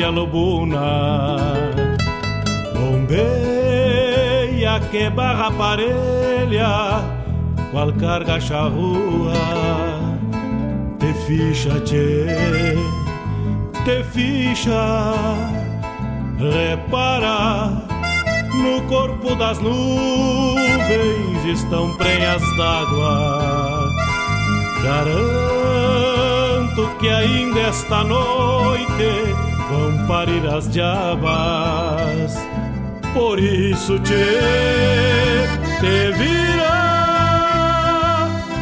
Tropilha lobuna. Bombeia que barra parelha, qual carga charrua. Te ficha, te ficha, repara. No corpo das nuvens estão prenhas d'água Garanto que ainda esta noite vão parir as diabas. Por isso te, te vira,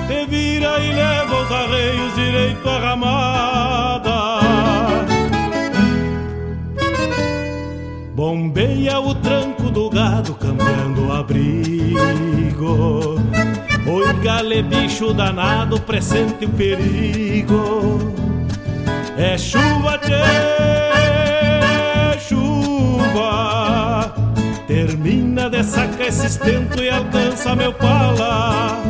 te vira e leva os arreios direito à ramada. Bombeia o tranco do gado cambiando o abrigo Oi, gale, bicho danado, presente o perigo. É chuva, tchê, chuva. Termina de sacar esse estento e alcança meu pala.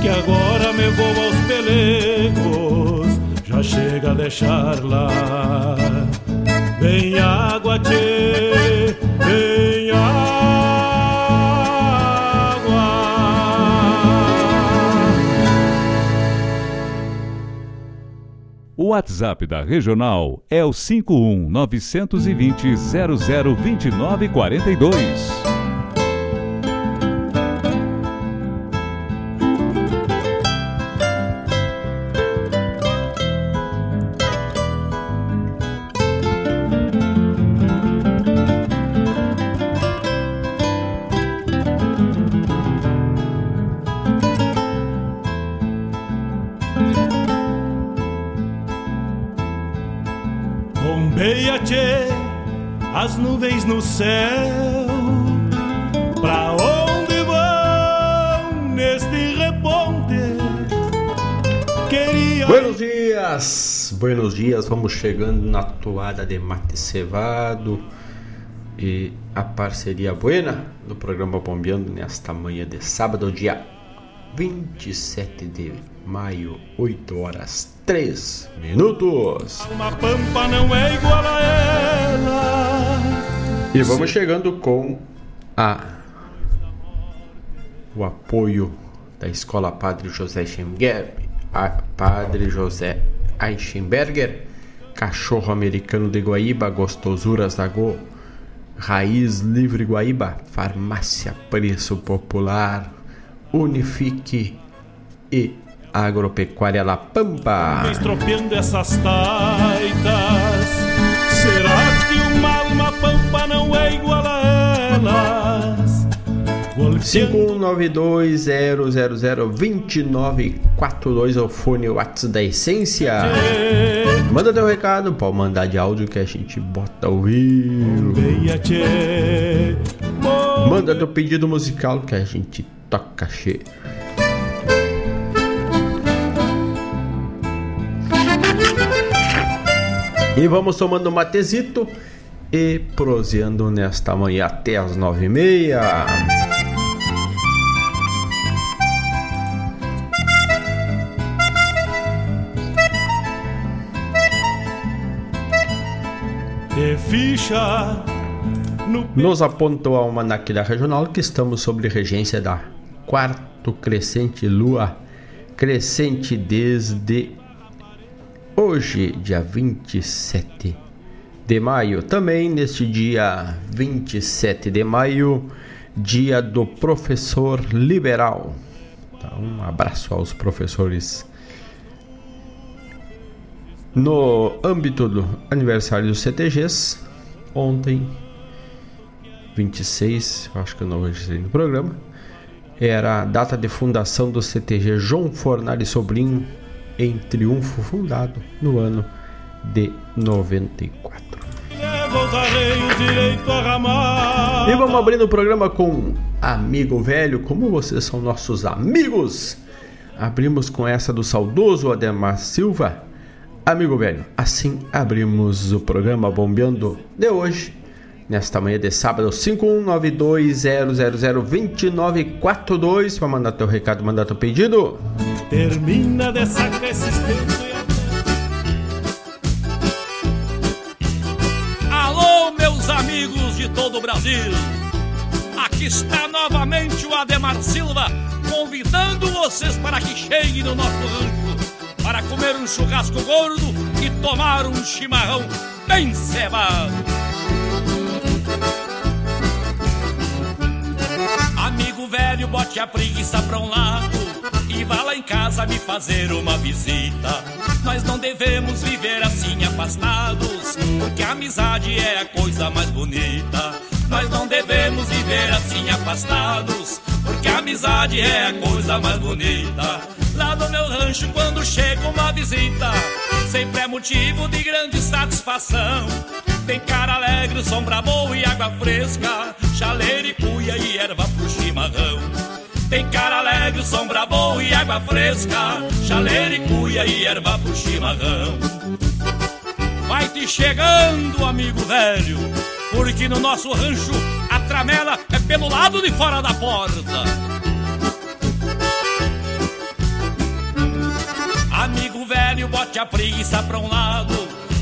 Que agora me vou aos pelegos, já chega a deixar lá. Vem água, tchê, O WhatsApp da Regional é o 51 920 002942. Céu. Pra onde vão neste reponte? Queria. Buenos dias, buenos dias. Vamos chegando na toada de mate cevado e a parceria buena do programa Bombeando nesta manhã de sábado, dia 27 de maio, 8 horas 3 minutos. Uma pampa não é igual a ela. E vamos chegando com a o apoio da Escola Padre José Schemberger, Padre José Eichenberger, Cachorro Americano de Guaíba, Gostosuras da Go, Raiz Livre Guaíba, Farmácia Preço Popular, Unifique e Agropecuária La Pampa. Estropeando essas taitas, será que uma alma pampa não é igual a elas. 51920002942 o fone WhatsApp da Essência. Manda teu recado, pode mandar de áudio que a gente bota o vivo. Manda teu pedido musical que a gente toca cheio. E vamos tomando um matezito e proseando nesta manhã até as nove e meia. Ficha no... Nos apontou a uma naquela regional que estamos sob regência da quarto crescente lua crescente desde hoje, dia 27 de maio. Também neste dia 27 de maio, dia do professor liberal. Então, um abraço aos professores. No âmbito do aniversário dos CTGs, ontem, 26, acho que eu não registrei no programa, era a data de fundação do CTG João Fornari Sobrinho, em Triunfo, fundado no ano de 94. E vamos abrindo o programa com Amigo Velho, como vocês são nossos amigos. Abrimos com essa do saudoso Ademar Silva. Amigo Velho, assim abrimos o programa Bombeando de hoje, nesta manhã de sábado, 51920002942, para mandar teu recado, mandar teu pedido. Termina dessa resistência amigos de todo o Brasil. Aqui está novamente o Ademar Silva, convidando vocês para que cheguem no nosso rancho para comer um churrasco gordo e tomar um chimarrão bem cevado. Amigo velho, bote a preguiça pra um lado e vá lá em casa me fazer uma visita. Nós não devemos viver assim afastados, porque a amizade é a coisa mais bonita. Nós não devemos viver assim afastados, porque a amizade é a coisa mais bonita. Lá no meu rancho, quando chega uma visita, sempre é motivo de grande satisfação. Tem cara alegre, sombra boa e água fresca, chaleira e cuia e erva pro chimarrão. Tem cara alegre, sombra boa e água fresca Chaleira e cuia e erva pro chimarrão Vai te chegando, amigo velho Porque no nosso rancho a tramela é pelo lado de fora da porta Amigo velho, bote a preguiça pra um lado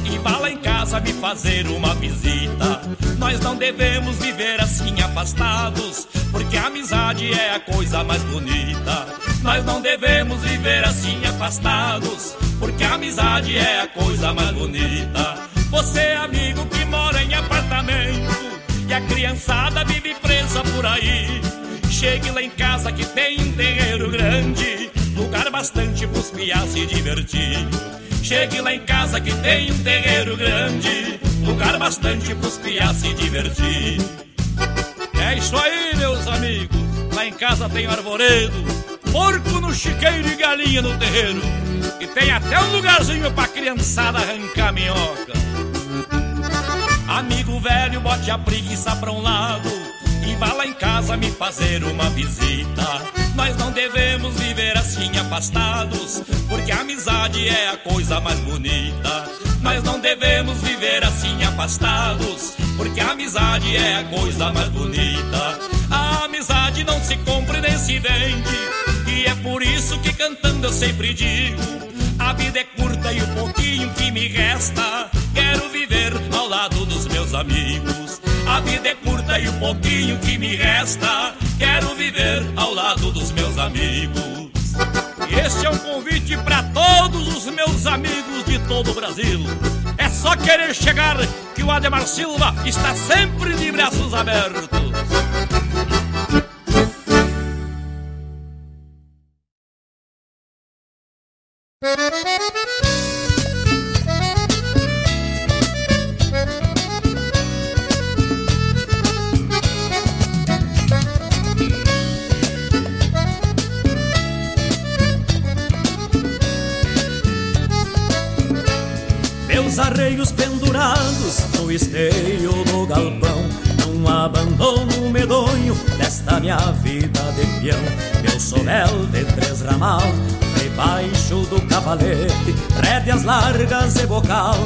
E vá lá em casa me fazer uma visita Nós não devemos viver assim afastados porque a amizade é a coisa mais bonita. Nós não devemos viver assim afastados, porque a amizade é a coisa mais bonita. Você, amigo que mora em apartamento, e a criançada vive presa por aí. Chegue lá em casa que tem um terreiro grande, lugar bastante pros piá se divertir. Chegue lá em casa que tem um terreiro grande, lugar bastante pros piá se divertir. É isso aí, meus amigos. Lá em casa tem arvoredo, porco no chiqueiro e galinha no terreiro. E tem até um lugarzinho pra criançada arrancar minhoca. Amigo velho, bote a preguiça pra um lado e vá lá em casa me fazer uma visita. Nós não devemos viver assim afastados, porque a amizade é a coisa mais bonita. Nós não devemos viver assim afastados, porque a amizade é a coisa mais bonita. A amizade não se compra nem se vende, e é por isso que cantando eu sempre digo: a vida é curta e o pouquinho que me resta, quero viver ao lado dos meus amigos. A vida é curta e o pouquinho que me resta, quero viver ao lado dos meus amigos. Este é um convite para todos os meus amigos de todo o Brasil. É só querer chegar que o Ademar Silva está sempre de braços abertos. Ramal Debaixo do cavalete Rédeas largas e bocal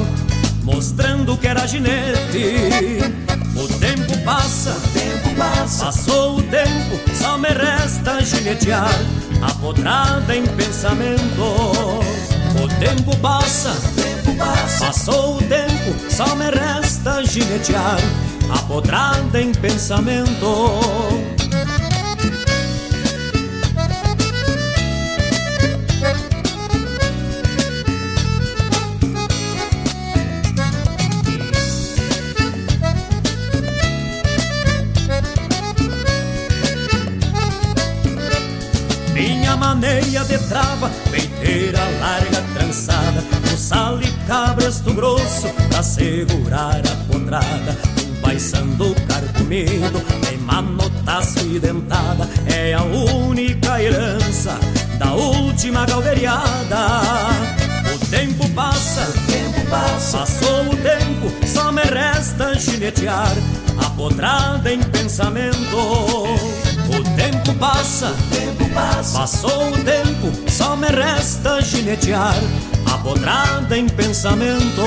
Mostrando que era ginete o tempo passa, o tempo passa, passou o tempo, só me resta ginetear, apodrada em pensamento. O tempo passa, o tempo passa, passou o tempo, só me resta ginetear, apodrada em pensamento. De trava, peiteira larga trançada, um sal e cabresto grosso pra segurar a potrada. Um paisando carcomido, em manotaço e dentada, é a única herança da última galdeiriada. O tempo passa, o tempo passa, passou o tempo, só me resta ginetear a potrada em pensamento. Tempo passa, o tempo passa, passou o tempo, só me resta ginetear a podrada em pensamento.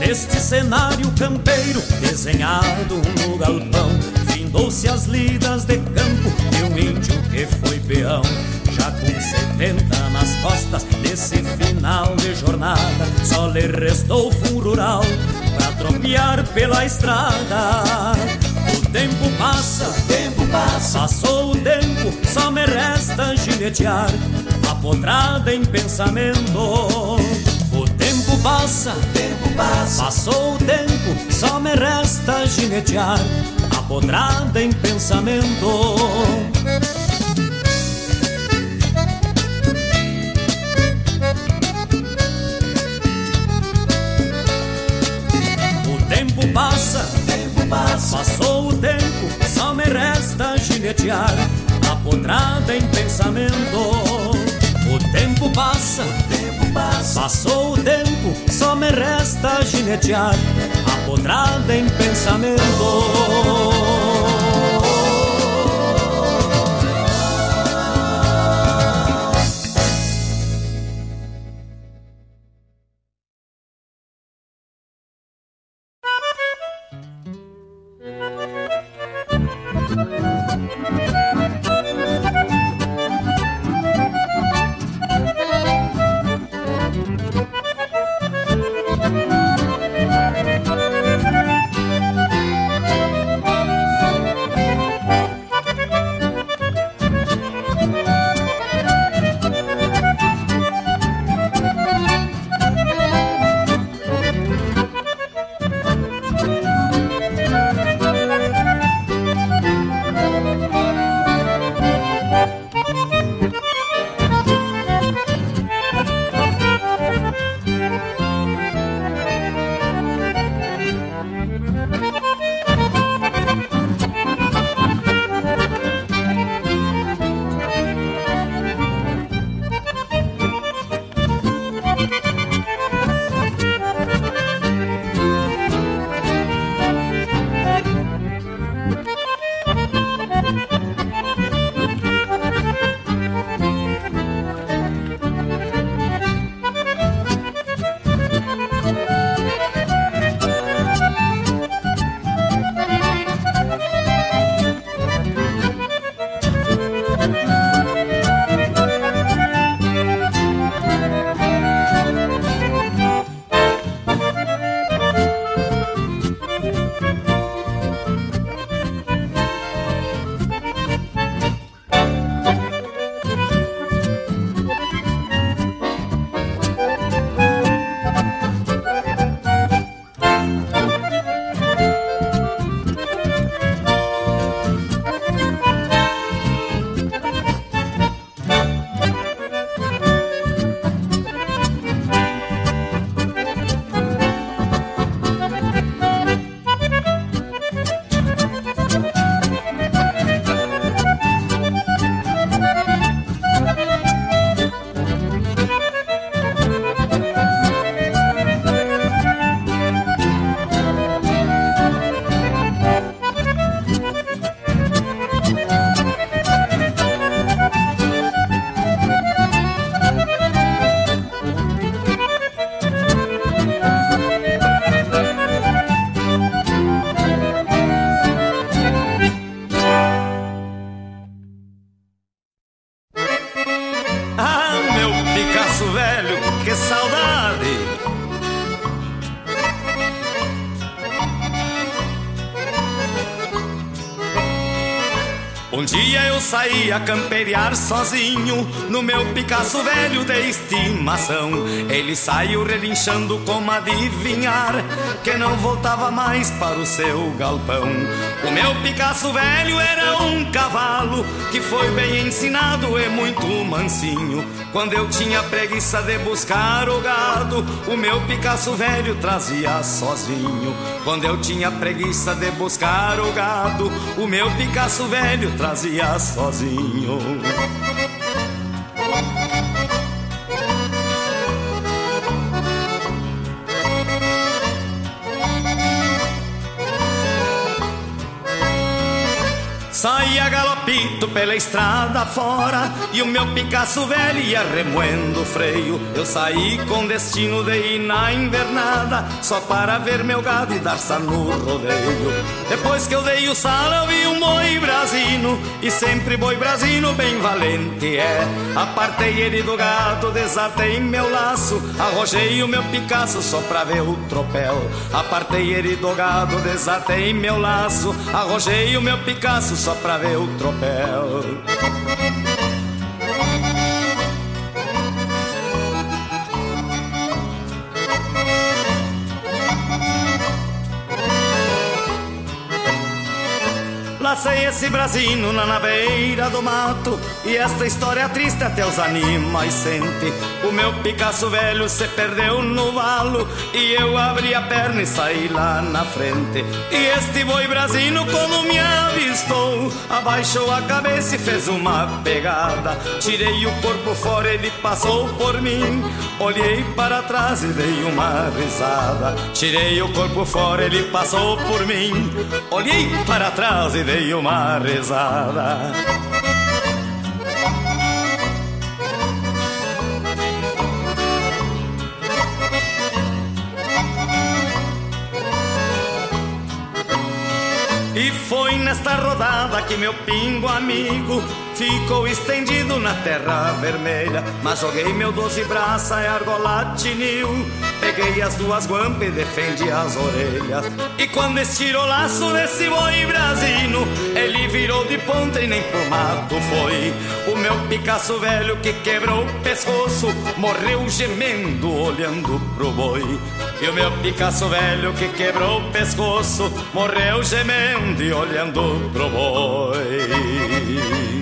Neste cenário campeiro desenhado no galpão. Findou-se as lidas de campo de um índio que foi peão. Já com setenta nas costas desse final de jornada Só lhe restou fundo rural pra tropear pela estrada. O tempo passa, o tempo passa, passou o tempo Só me resta ginetear, apodrada em pensamento passa, tempo passa, passou o tempo, só me resta ginetear, apodrada em pensamento. O tempo passa, tempo passa, passou o tempo, só me resta ginetear, apodrada em pensamento. O tempo passa, o tempo passa, passou o tempo, só me resta ginetear, apodrada em pensamento. Dia eu saí a camperiar sozinho no meu Picasso velho de estimação. Ele saiu relinchando como adivinhar que não voltava mais para o seu galpão. O meu Picasso velho era um cavalo que foi bem ensinado e muito mansinho. Quando eu tinha preguiça de buscar o gado, o meu Picasso velho trazia sozinho. Quando eu tinha preguiça de buscar o gado, o meu Picasso velho trazia sozinho. Saía galopito pela estrada fora E o meu Picasso velho ia remoendo o freio. Eu saí com destino de ir na invernada Só para ver meu gado e dar no rodeio. Depois que eu dei o sal eu vi um boi brasino E sempre boi brasino bem valente é. Apartei ele do gado, desatei meu laço Arrojei o meu Picasso só pra ver o tropel. Apartei ele do gado, desatei meu laço Arrojei o meu Picasso só pra ver o tropel papel. Lacei esse brasino na, na beira do mato. E esta história triste até os animais sente. O meu Picasso velho se perdeu no valo. E eu abri a perna e saí lá na frente. E este boi brasino quando me avistou Abaixou a cabeça e fez uma pegada. Tirei o corpo fora, ele passou por mim. Olhei para trás e dei uma risada. Tirei o corpo fora, ele passou por mim. Olhei para trás e dei dei uma rezada. E foi nesta rodada que meu pingo amigo ficou estendido na terra vermelha. Mas joguei meu doze braça e argola tinil. Peguei as duas guampas e defendi as orelhas. E quando estirou o laço desse boi brasino, ele virou de ponta e nem pro mato foi. O meu Picasso velho que quebrou o pescoço, morreu gemendo, olhando pro boi. E o meu Picasso velho que quebrou o pescoço, morreu gemendo e olhando pro boi.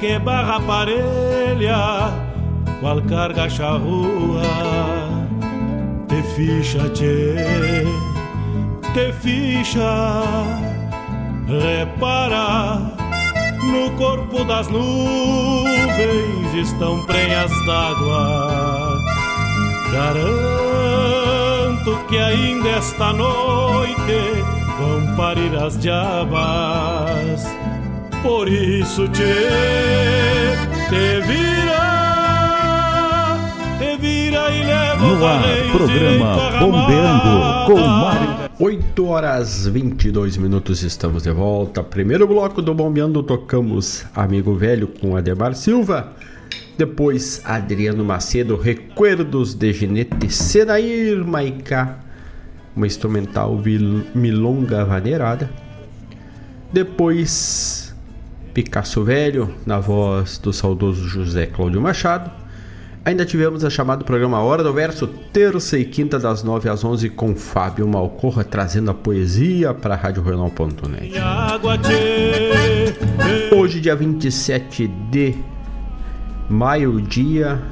que barra parelha, qual carga charrua. Te ficha, tchê, te ficha, repara. No corpo das nuvens estão prenhas d'água Garanto que ainda esta noite vão parir as diabas. Por isso te, te vira, te vira e leva no ar, programa Bombeando com Mário. 8 horas 22 minutos estamos de volta. Primeiro bloco do Bombeando tocamos Amigo Velho com Ademar Silva. Depois, Adriano Macedo, Recuerdos de Ginete, Senair Maicá, uma instrumental milonga vaneirada. Depois, Picasso Velho, na voz do saudoso José Cláudio Machado. Ainda tivemos a chamada programa Hora do Verso, terça e quinta das 9 às 11 com Fábio Malcorra trazendo a poesia para a Rádio Jornal.net. Hoje, dia 27 de Maio, dia,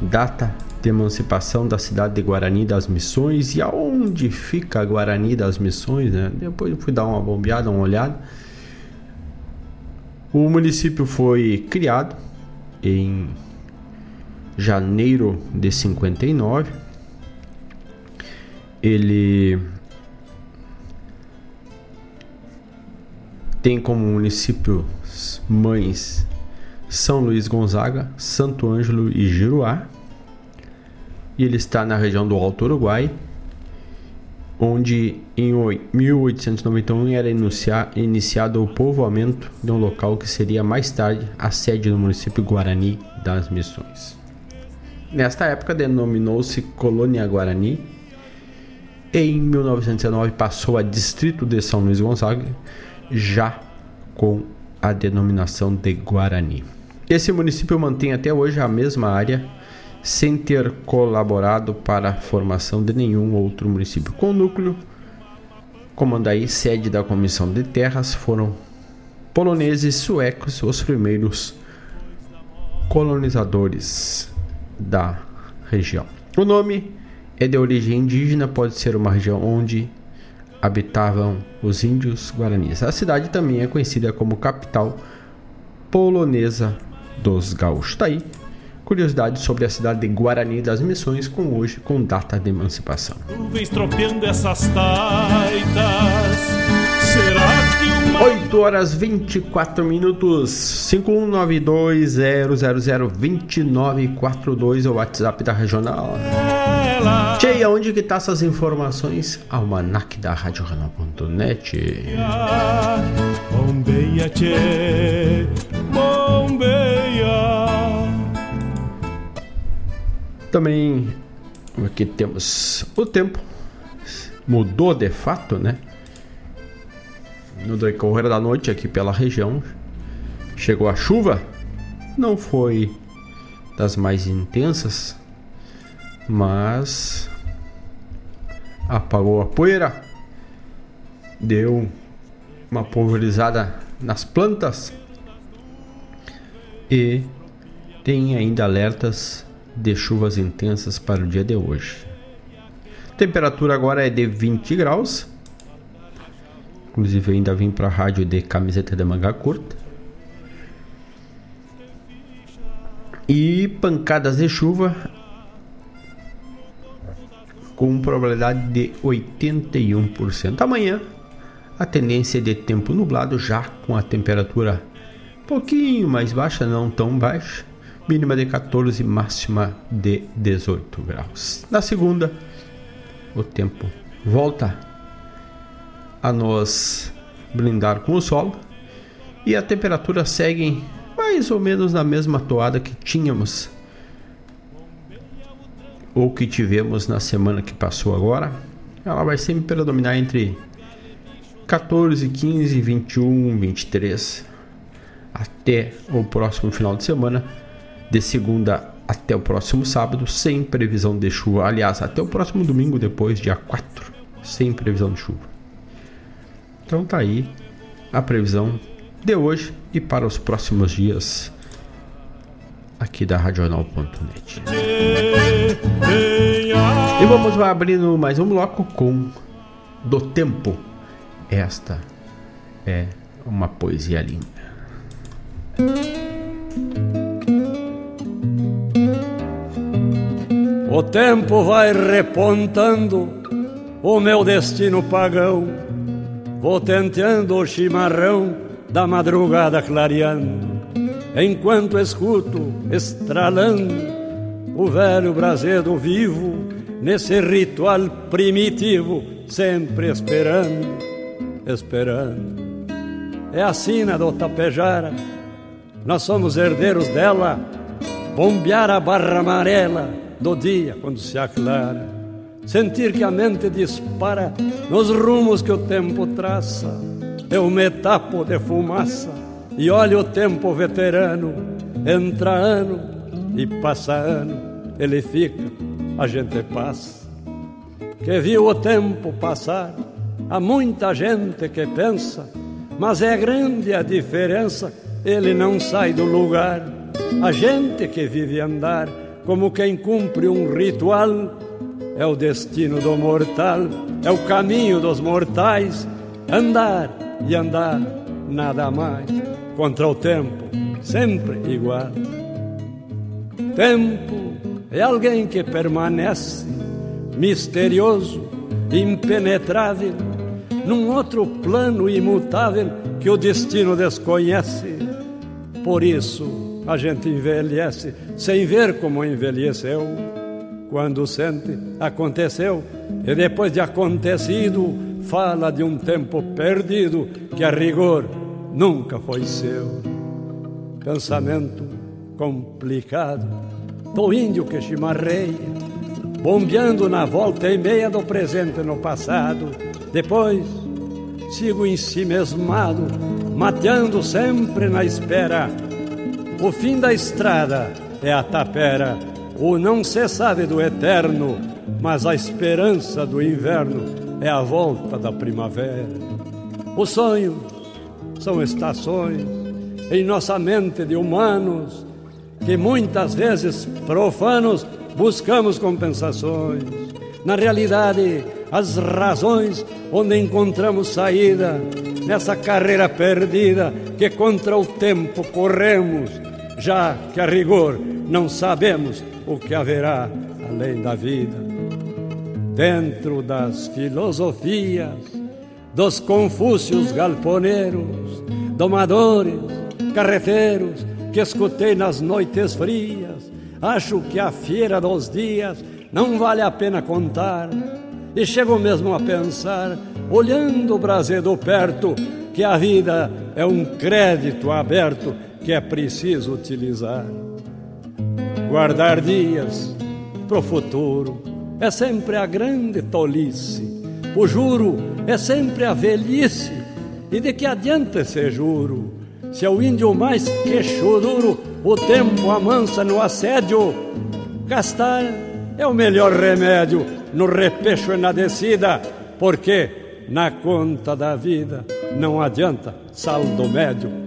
data de emancipação da cidade de Guarani das Missões. E aonde fica Guarani das Missões, né? Depois eu fui dar uma bombeada, uma olhada. O município foi criado em janeiro de 59. Ele tem como município mães são Luís Gonzaga, Santo Ângelo e Giruá. E ele está na região do Alto Uruguai, onde em 1891 era iniciado o povoamento de um local que seria mais tarde a sede do município Guarani das Missões. Nesta época denominou-se Colônia Guarani. Em 1919 passou a Distrito de São Luís Gonzaga, já com a denominação de Guarani. Esse município mantém até hoje a mesma área, sem ter colaborado para a formação de nenhum outro município. Com núcleo, Comandaí, sede da Comissão de Terras, foram poloneses suecos os primeiros colonizadores da região. O nome é de origem indígena, pode ser uma região onde habitavam os índios guaranis. A cidade também é conhecida como capital polonesa dos gaúchos. Tá aí. Curiosidade sobre a cidade de Guarani das Missões com hoje com data de emancipação. essas taitas. Será que uma... 8 horas 24 minutos 5192002942 é o WhatsApp da regional. Tchê, onde que tá essas informações? Almanac da Rádio. Bombeia, tchê, Também aqui temos o tempo. Mudou de fato, né? No decorrer da noite aqui pela região chegou a chuva. Não foi das mais intensas, mas apagou a poeira, deu uma pulverizada nas plantas e tem ainda alertas de chuvas intensas para o dia de hoje. Temperatura agora é de 20 graus, Inclusive, eu ainda vim para a rádio de camiseta de manga curta. E pancadas de chuva com probabilidade de 81%. Amanhã, a tendência é de tempo nublado, já com a temperatura um pouquinho mais baixa, não tão baixa, mínima de 14, máxima de 18 graus. Na segunda, o tempo volta a nos blindar com o sol e a temperatura segue mais ou menos na mesma toada que tínhamos ou que tivemos na semana que passou agora. Ela vai sempre predominar entre 14, 15, 21, 23 até o próximo final de semana, de segunda até o próximo sábado, sem previsão de chuva. Aliás, até o próximo domingo, depois, dia 4, sem previsão de chuva. Então tá aí a previsão de hoje e para os próximos dias aqui da Radional.net. E vamos abrindo mais um bloco com Do Tempo esta é uma poesia linda. O tempo vai repontando o meu destino pagão. Vou tenteando o chimarrão da madrugada clareando, enquanto escuto estralando o velho brasedo vivo nesse ritual primitivo, sempre esperando esperando. É a sina do Tapejara, nós somos herdeiros dela, bombear a barra amarela do dia quando se aclara, sentir que a mente dispara nos rumos que o tempo traça. Eu me tapo de fumaça e olho o tempo veterano, entra ano e passa ano, ele fica, a gente passa. Que viu o tempo passar Há muita gente que pensa, mas é grande a diferença, ele não sai do lugar. A gente que vive andar como quem cumpre um ritual, é o destino do mortal, é o caminho dos mortais, andar e andar, nada mais, contra o tempo, sempre igual. Tempo é alguém que permanece misterioso, impenetrável num outro plano imutável que o destino desconhece. Por isso a gente envelhece sem ver como envelheceu. Quando sente, aconteceu, e depois de acontecido, fala de um tempo perdido que a rigor nunca foi seu. Pensamento complicado do índio que chimarreia, bombeando na volta e meia do presente no passado depois sigo em si mesmado, mateando sempre na espera. O fim da estrada é a tapera, o não se sabe do eterno, mas a esperança do inverno é a volta da primavera. Os sonhos são estações em nossa mente de humanos que muitas vezes profanos buscamos compensações. Na realidade, as razões onde encontramos saída nessa carreira perdida que contra o tempo corremos, já que a rigor não sabemos o que haverá além da vida. Dentro das filosofias dos confúcios galponeiros, domadores, carreteiros que escutei nas noites frias, acho que a feira dos dias não vale a pena contar e chego mesmo a pensar, olhando o brasedo perto, que a vida é um crédito aberto que é preciso utilizar. Guardar dias pro futuro é sempre a grande tolice. O juro é sempre a velhice. E de que adianta esse juro? Se é o índio mais queixo duro, o tempo amansa no assédio. Gastar é o melhor remédio no repecho e na descida, porque na conta da vida não adianta saldo médio.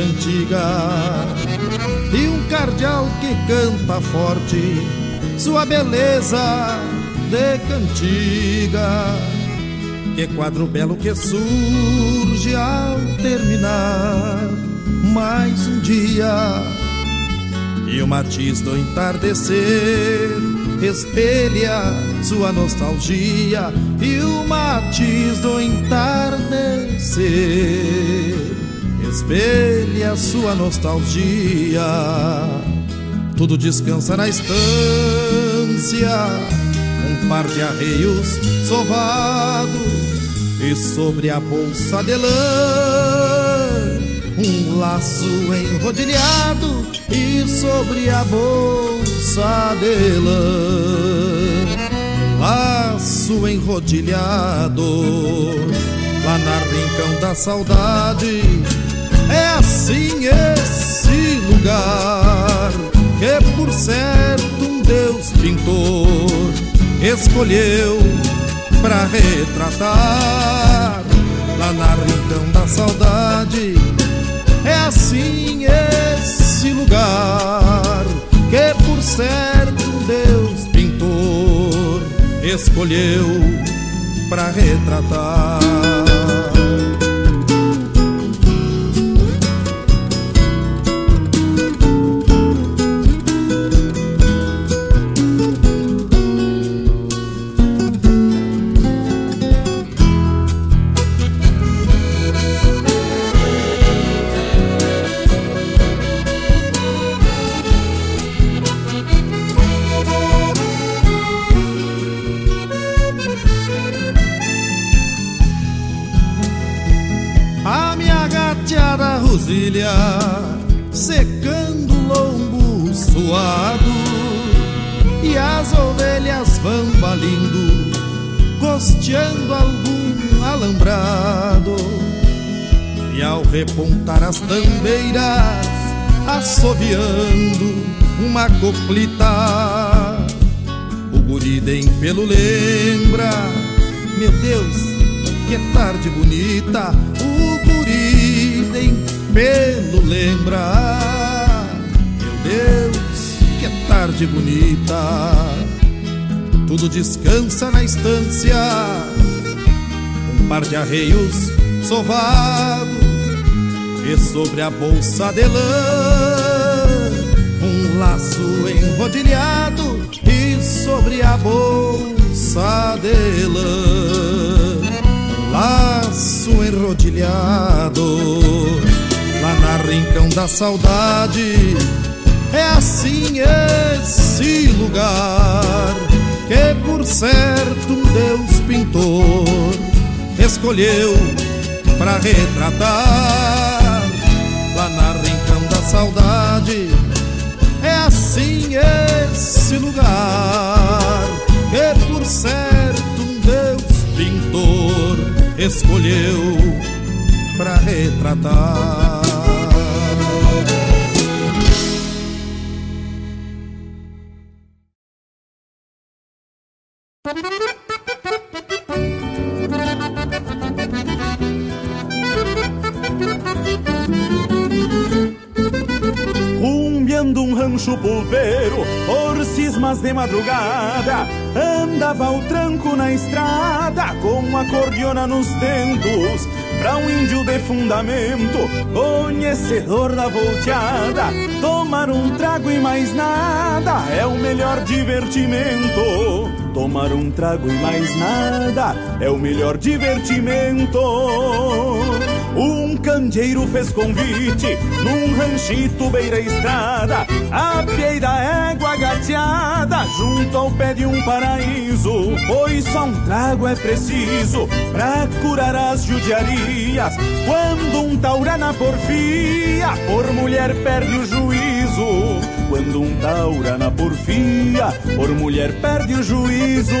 Antiga. E um cardeal que canta forte sua beleza de cantiga. Que quadro belo que surge ao terminar mais um dia. E o matiz do entardecer espelha sua nostalgia. E o matiz do entardecer espelha sua nostalgia. Tudo descansa na estância, um par de arreios sovado e sobre a bolsa de lã. Um laço enrodilhado e sobre a bolsa de lã. Um laço enrodilhado lá na rincão da saudade é assim esse lugar que por certo um Deus pintor escolheu pra retratar lá na rincão da saudade. É assim esse lugar que por certo Deus pintor escolheu pra retratar. Uma coplita, o guri dem pelo lembra, meu Deus, que tarde bonita, o guri dem pelo lembrar. Meu Deus, que tarde bonita. Tudo descansa na estância. Um par de arreios sovado e sobre a bolsa de lã laço enrodilhado e sobre a bolsa de lã laço enrodilhado lá na rincão da saudade. É assim esse lugar que por certo Deus pintor escolheu para retratar lá na rincão da saudade. Assim esse lugar que por certo um Deus pintor escolheu para retratar. Cismas de madrugada, andava o tranco na estrada, com a cordiona nos dentos, pra um índio de fundamento, conhecedor da volteada. Tomar um trago e mais nada é o melhor divertimento. Tomar um trago e mais nada é o melhor divertimento. Um candeeiro fez convite num ranchito beira estrada, a pie da égua gateada, junto ao pé de um paraíso. Pois só um trago é preciso pra curar as judiarias. Quando um taura na porfia, por mulher perde o juízo. Quando um taura na porfia, por mulher perde o juízo.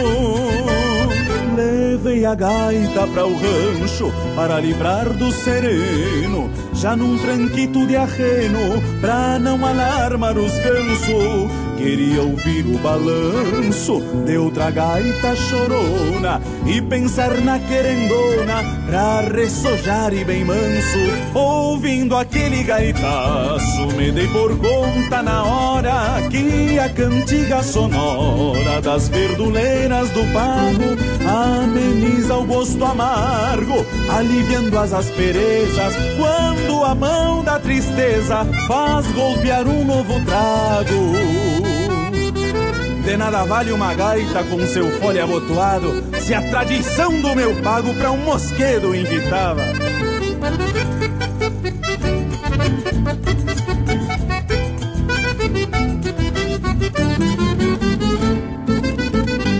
Levei a gaita para o rancho para livrar do sereno. já num tranquito de arreno, pra não alarmar os gansos. Queria ouvir o balanço de outra gaita chorona e pensar na querendona pra ressojar e bem manso. Ouvindo aquele gaitaço, me dei por conta na hora que a cantiga sonora das verduleiras do pago ameniza o gosto amargo, aliviando as asperezas quando a mão da tristeza faz golpear um novo trago. De nada vale uma gaita com seu fole abotoado Se a tradição do meu pago pra um mosquedo invitava.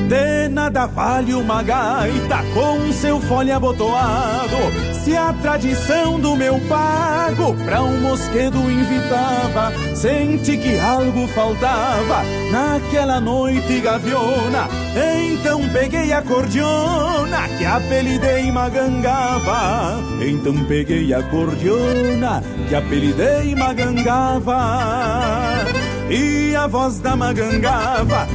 De nada vale uma gaita com seu fole abotoado se a tradição do meu pago pra um mosquedo invitava, senti que algo faltava naquela noite gaviona. Então peguei a cordiona que apelidei Magangava. Então peguei a cordiona que apelidei Magangava. E a voz da magangava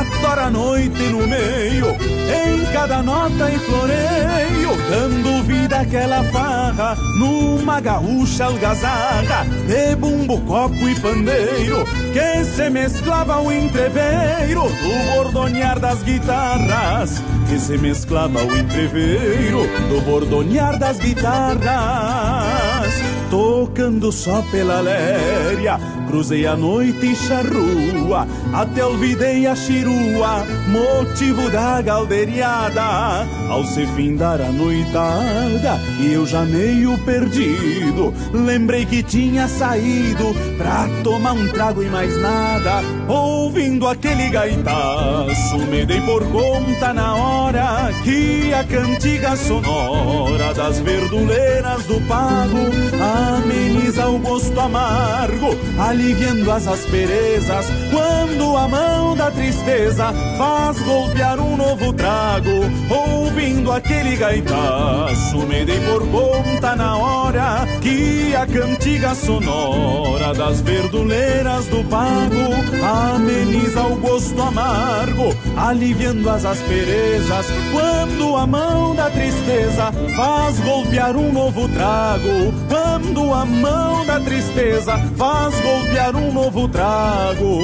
atora a noite no meio Em cada nota e floreio Dando vida àquela farra Numa gaúcha algazarra De bumbo, copo e pandeiro Que se mesclava o entreveiro Do bordonear das guitarras Que se mesclava o entreveiro Do bordonear das guitarras Tocando só pela léria Cruzei a noite e charrua Até olvidei a chirua Motivo da galderiada. Ao se findar a noitada E eu já meio perdido. Lembrei que tinha saído Pra tomar um trago e mais nada. Ouvindo aquele gaitaço Me dei por conta na hora Que a cantiga sonora Das verduleiras do pago Ameniza o gosto amargo aliviando as asperezas. Quando a mão da tristeza faz golpear um novo trago, ouvindo aquele gaitaço, me dei por conta na hora que a cantiga sonora das verduleiras do pago ameniza o gosto amargo, aliviando as asperezas. Quando a mão da tristeza faz golpear um novo trago, quando a mão da tristeza faz golpear golpear um novo trago.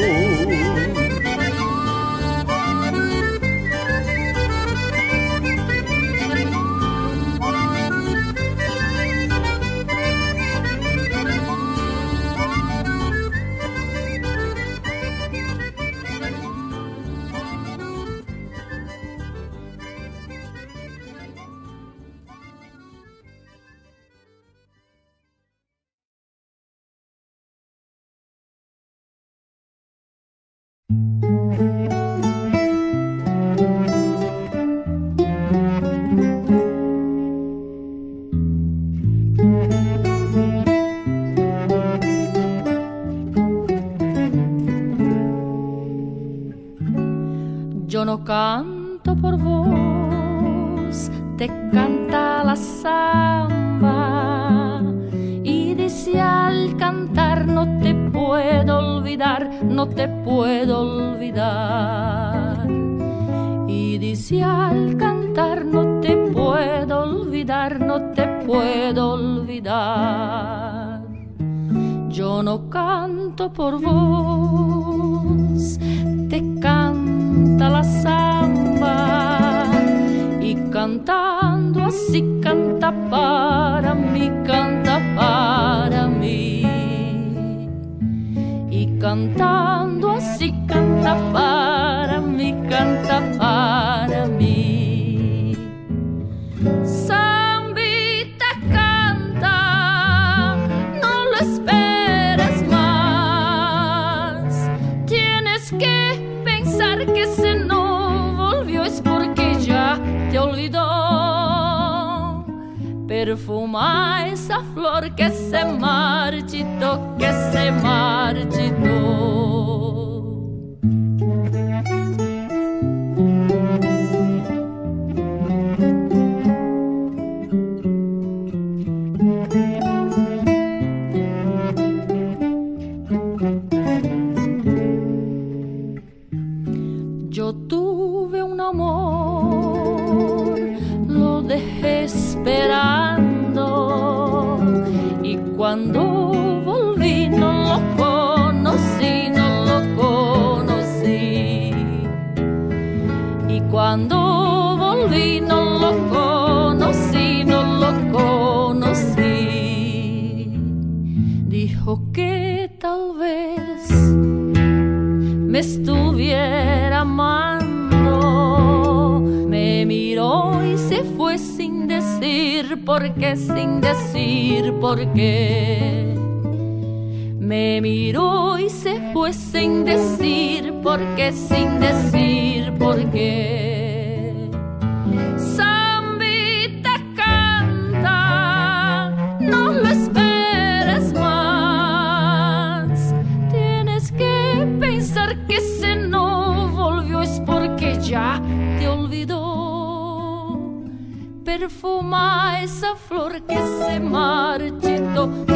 Se marchitó.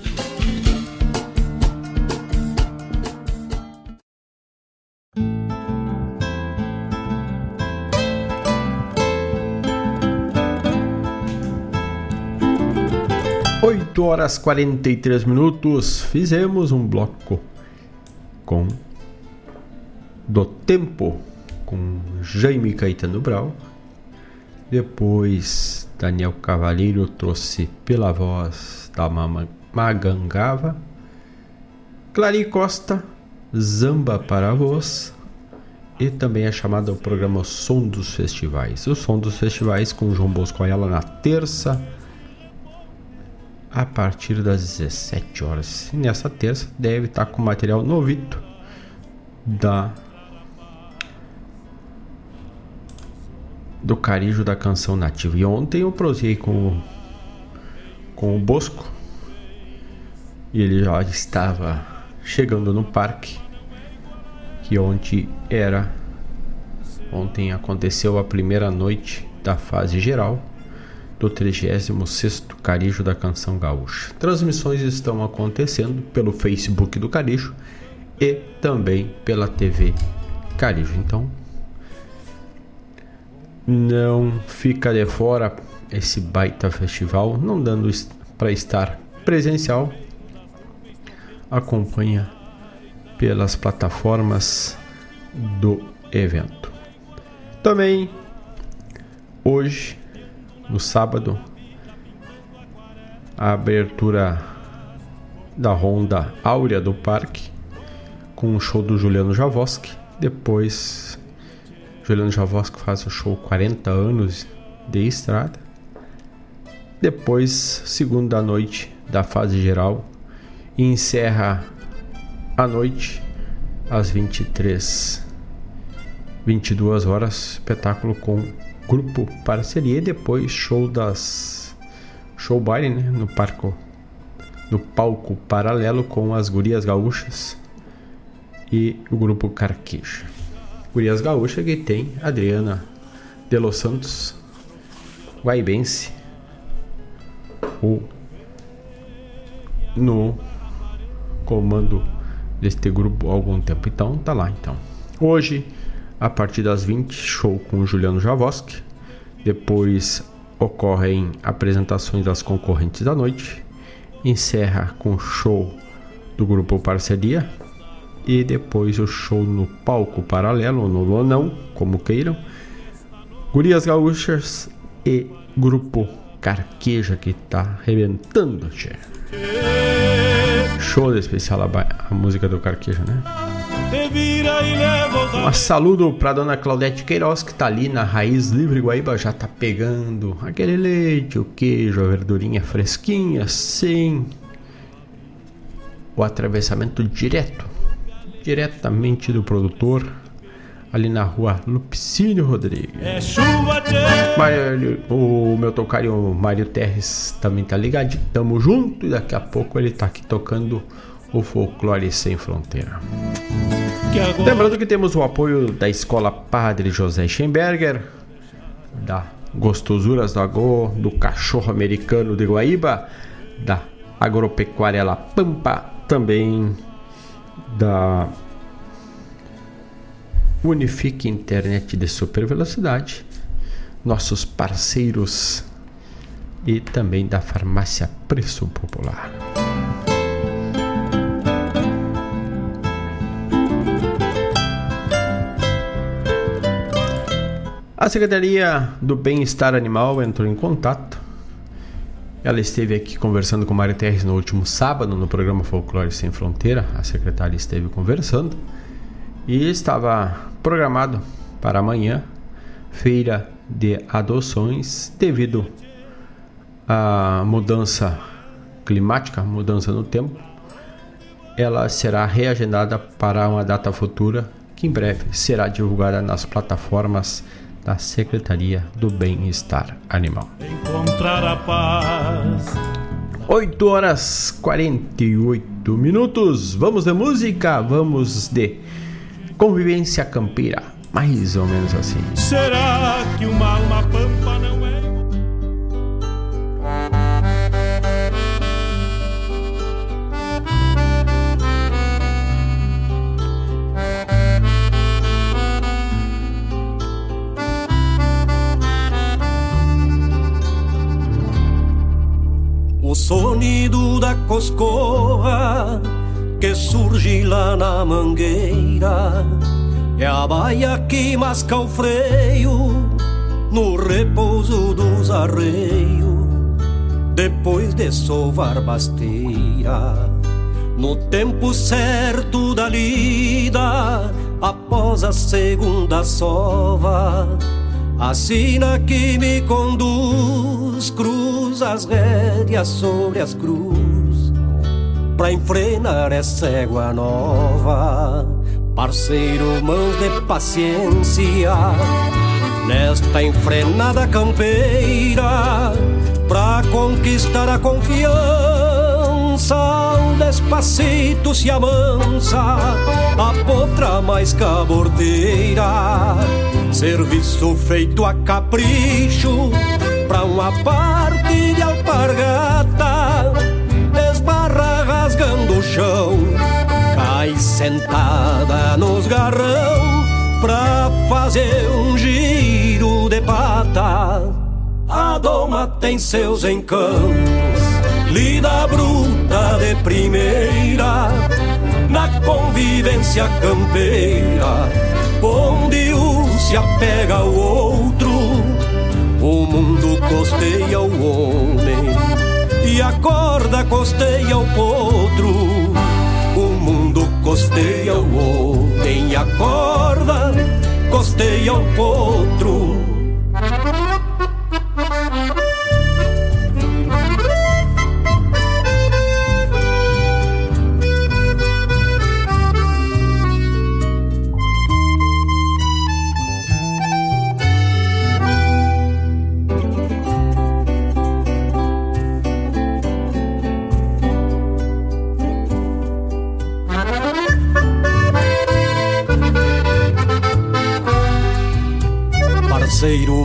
Oito horas 43 minutos. Fizemos um bloco com Do Tempo com Jaime Caetano Brau. Depois Daniel Cavalheiro trouxe pela voz da Mama Magangava. Clary Costa, Zamba para a Voz. E também é chamado o programa Som dos Festivais. O Som dos Festivais com João Bosco Ayala na terça a partir das 17 horas. E nessa terça deve estar com material novito da do Carijo da Canção Nativa. E ontem eu prosei com com o Bosco e ele já estava chegando no parque que ontem era ontem aconteceu a primeira noite da fase geral do 36º Carijo da Canção Gaúcha. Transmissões estão acontecendo pelo Facebook do Carijo e também pela TV Carijo. Então, não fica de fora esse baita festival, não dando para estar presencial. Acompanha pelas plataformas do evento. Também hoje no sábado, a abertura da Ronda Áurea do Parque com o show do Juliano Javoski. Depois, Juliano Javoski faz o show 40 anos de estrada. Depois, segunda noite da fase geral e encerra a noite às 23 22 horas, espetáculo com grupo parceria e depois show das show baile né, no parco no palco paralelo com as gurias gaúchas e o grupo Carqueja. Gurias gaúchas que tem Adriana de Los Santos, Guaibense, o no comando deste grupo há algum tempo. Então tá lá então. Hoje a partir das 20, show com Juliano Javoski. Depois ocorrem apresentações das concorrentes da noite. Encerra com show do grupo Parceria. E depois o show no palco paralelo, no Lonão, como queiram. Gurias Gaúchas e grupo Carqueja que tá arrebentando, tchê. Show especial a, a música do Carqueja, né? Um saludo para dona Claudete Queiroz, que tá ali na Raiz Livre Guaíba, já tá pegando aquele leite, o queijo, a verdurinha fresquinha, sem o atravessamento direto, diretamente do produtor, ali na rua Lupicínio Rodrigues. É chuva, Mário, o meu tocario Mário Terres também tá ligado, tamo junto e daqui a pouco ele tá aqui tocando o folclore sem fronteira. Que Lembrando que temos o apoio da Escola Padre José Schemberger, da Gostosuras do Agô, do Cachorro Americano de Guaíba, da Agropecuária La Pampa, também da Unifique Internet de Super Velocidade, nossos parceiros e também da Farmácia Preço Popular. A Secretaria do Bem-Estar Animal entrou em contato. Ela esteve aqui conversando com Mário Terres no último sábado no programa Folclore Sem Fronteira. A secretária esteve conversando e estava programado para amanhã feira de adoções devido à mudança climática, mudança no tempo. Ela será reagendada para uma data futura que em breve será divulgada nas plataformas da Secretaria do Bem-Estar Animal. Encontrar a paz. 8 horas 48 minutos. Vamos de música, vamos de convivência campeira, mais ou menos assim. Será que uma alma pampa baia que masca o freio no repouso dos arreios. Depois de sovar basteira no tempo certo da lida após a segunda sova a sina que me conduz cruza as rédeas sobre as cruz Pra enfrenar essa égua nova Parceiro, mãos de paciência. Nesta enfrenada campeira Pra conquistar a confiança despacito se amansa. A potra mais cabordeira Serviço feito a capricho pra uma parte de alpargata Esbarra rasgando o chão Cai sentada nos garrão Pra fazer um giro de pata A doma tem seus encantos Lida bruta de primeira Na convivência campeira onde um se apega ao outro, o mundo costeia o homem e a corda costeia o potro. O mundo costeia o homem a corda costeia o potro.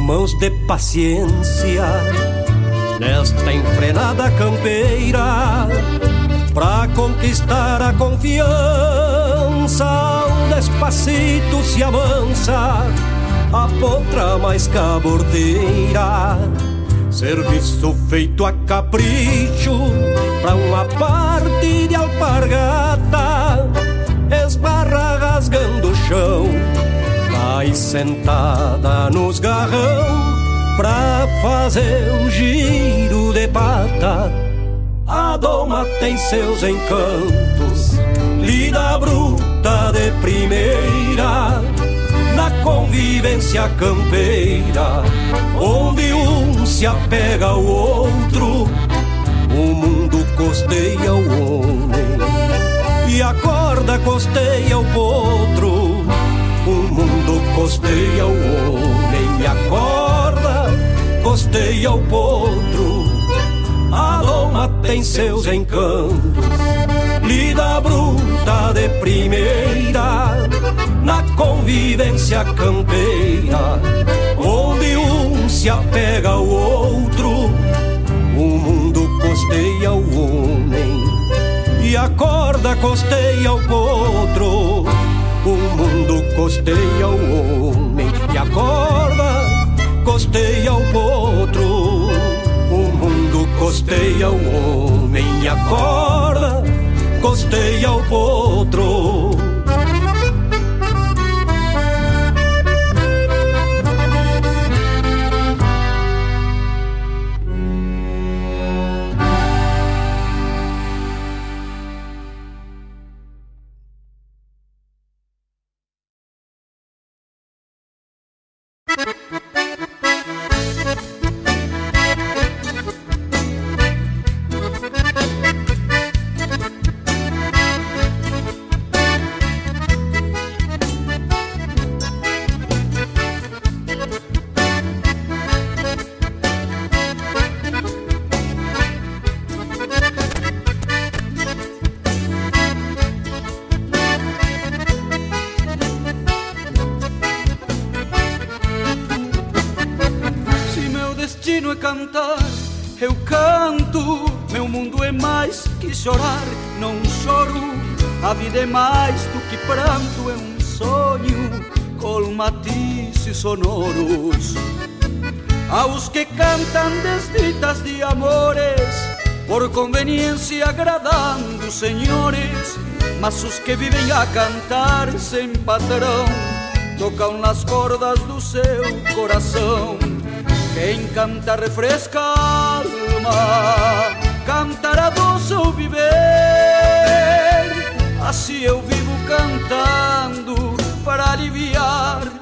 Mãos de paciência nesta enfrenada campeira pra conquistar a confiança. Um despacito se avança a potra mais cabordeira. Serviço feito a capricho pra uma parte de alpargata Vai sentada nos garrão pra fazer um giro de pata. A doma tem seus encantos, lida bruta de primeira na convivência campeira, onde um se apega ao outro, o mundo costeia o homem e a corda costeia o potro. Costeia o homem e a corda costeia o potro. A loma tem seus encantos, lida bruta de primeira na convivência campeira, onde um se apega ao outro, o mundo costeia o homem e a corda costeia o potro. O mundo costeia o homem e a corda costeia o potro. O mundo costeia o homem e a corda costeia o potro. Sonoros. Aos que cantan desditas de amores, por conveniencia agradando señores, mas os que viven a cantar sem patrão, tocam nas cordas do seu coração. Quem canta refresca a alma, cantará doce o viver. Assim eu vivo cantando para aliviar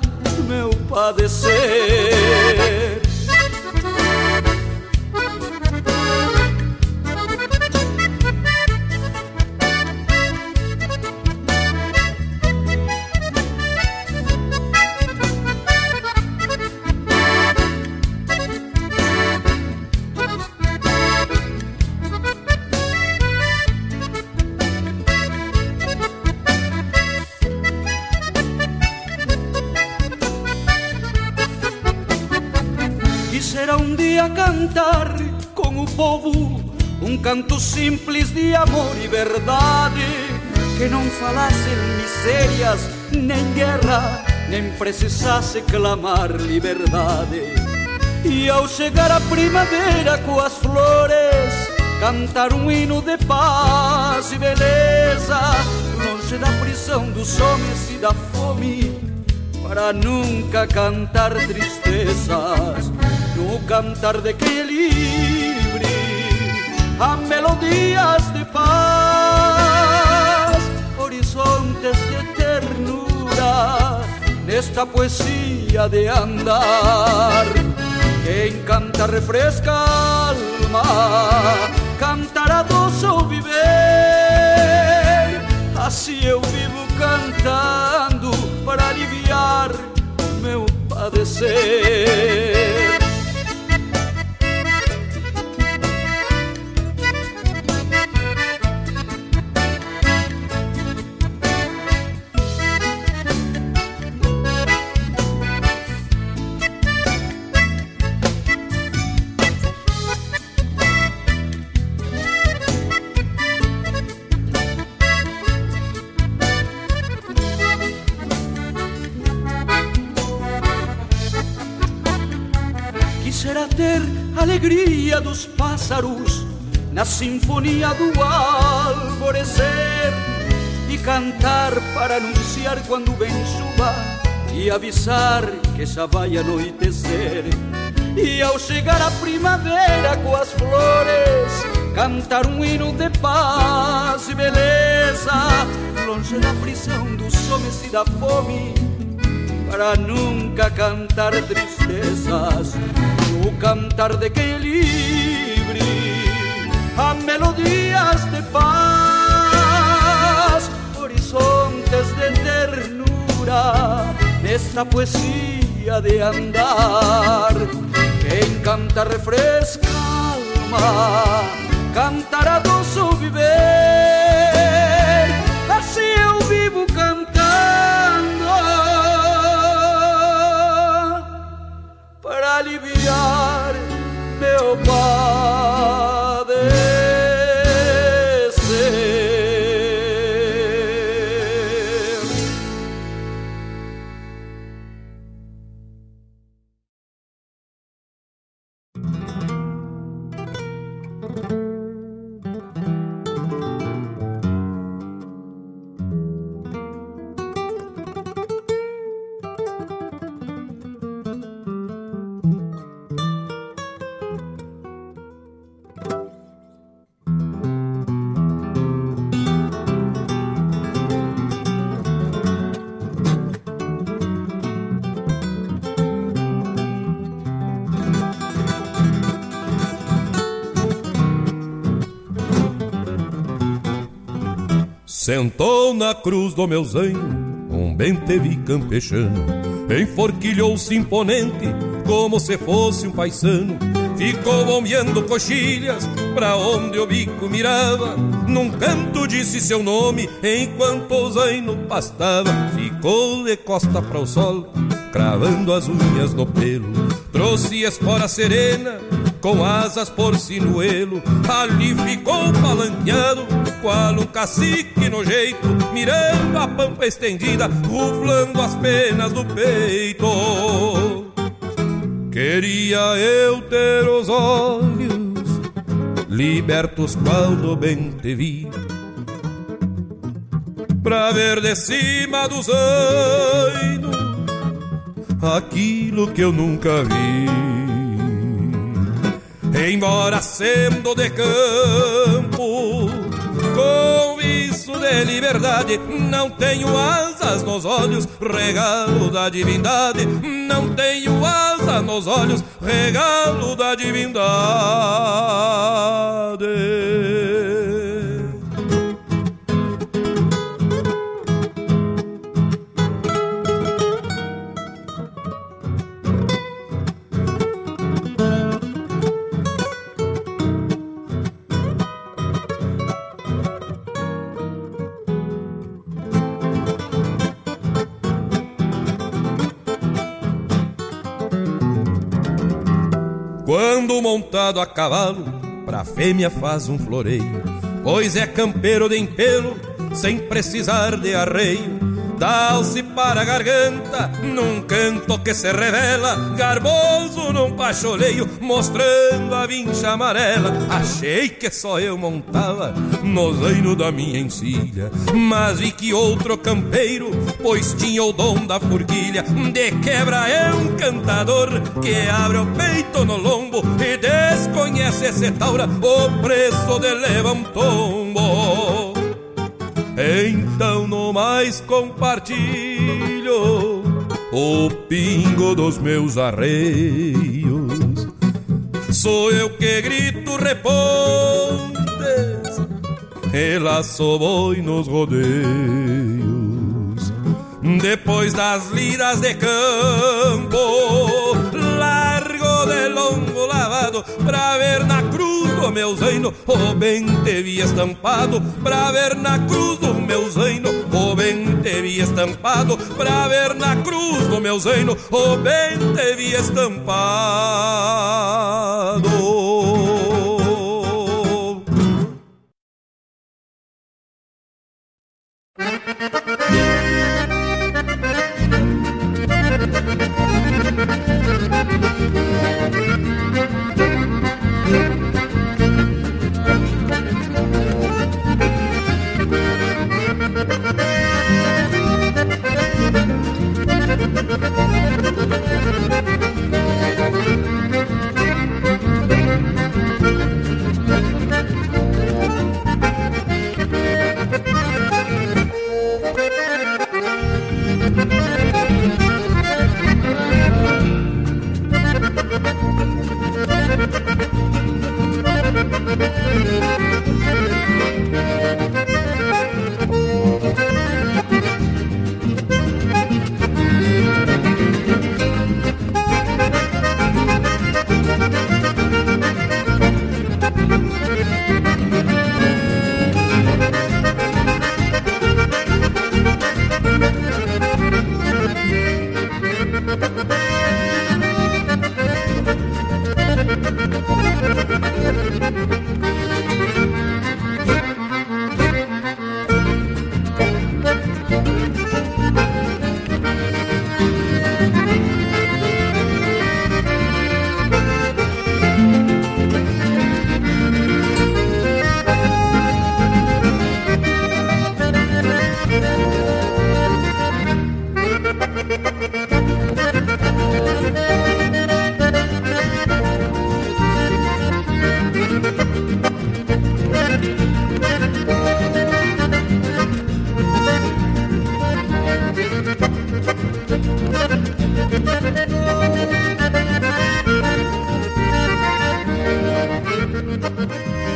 padecer. Que não falasse misérias nem guerra nem precisasse clamar liberdade. E ao chegar a primavera com as flores cantar um hino de paz e beleza longe da prisão dos homens e da fome para nunca cantar tristezas no cantar de equilibrio a melodías de paz, horizontes de ternura nesta poesía de andar. Quem canta refresca alma, cantará doce o viver. Assim eu vivo cantando para aliviar meu padecer. Dos pássaros na sinfonia do alvorecer e cantar para anunciar quando vem chuva e avisar que já vai anoitecer. E ao chegar a primavera com as flores, cantar um hino de paz e beleza, longe da prisão dos homens e da fome, para nunca cantar tristezas, o cantar de quem é livre, a melodias de paz, horizontes de ternura, nesta poesia de andar, quem canta refresca alma, cantará doce viver, assim Sentou na cruz do meu zanho um bentevi campechano. Enforquilhou-se imponente como se fosse um paisano. Ficou bombeando coxilhas pra onde o bico mirava. Num canto disse seu nome enquanto o zaino pastava. Ficou de costa para o sol, cravando as unhas no pelo. Trouxe espora serena com asas por sinuelo, ali ficou palanqueado, qual um cacique no jeito, mirando a pampa estendida, ruflando as penas do peito. Queria eu ter os olhos libertos qual do bem te vi, pra ver de cima do zaino aquilo que eu nunca vi. Embora sendo de campo, com isso de liberdade, não tenho asas nos olhos, regalo da divindade. Não tenho asas nos olhos, regalo da divindade. Montado a cavalo, pra fêmea faz um floreio, pois é campeiro de empelo, sem precisar de arreio. Dá-se para a garganta, num canto que se revela, garboso num pacholeio, mostrando a vincha amarela. Achei que só eu montava no zaino da minha encilha, mas vi que outro campeiro, pois tinha o dom da forquilha, de quebra é um cantador que abre o peito no lombo e desconhece esse taura, o preço de leva um tombo. Então no mais compartilho o pingo dos meus arreios. Sou eu que grito repontes e laço boi nos rodeios. Depois das liras de campo, largo de longo lavado Pra ver na cruz do meu zaino O bem te vi estampado. Pra ver na cruz do meu zaino O bem te vi estampado. Pra ver na cruz do meu zaino O bem te vi estampado. Música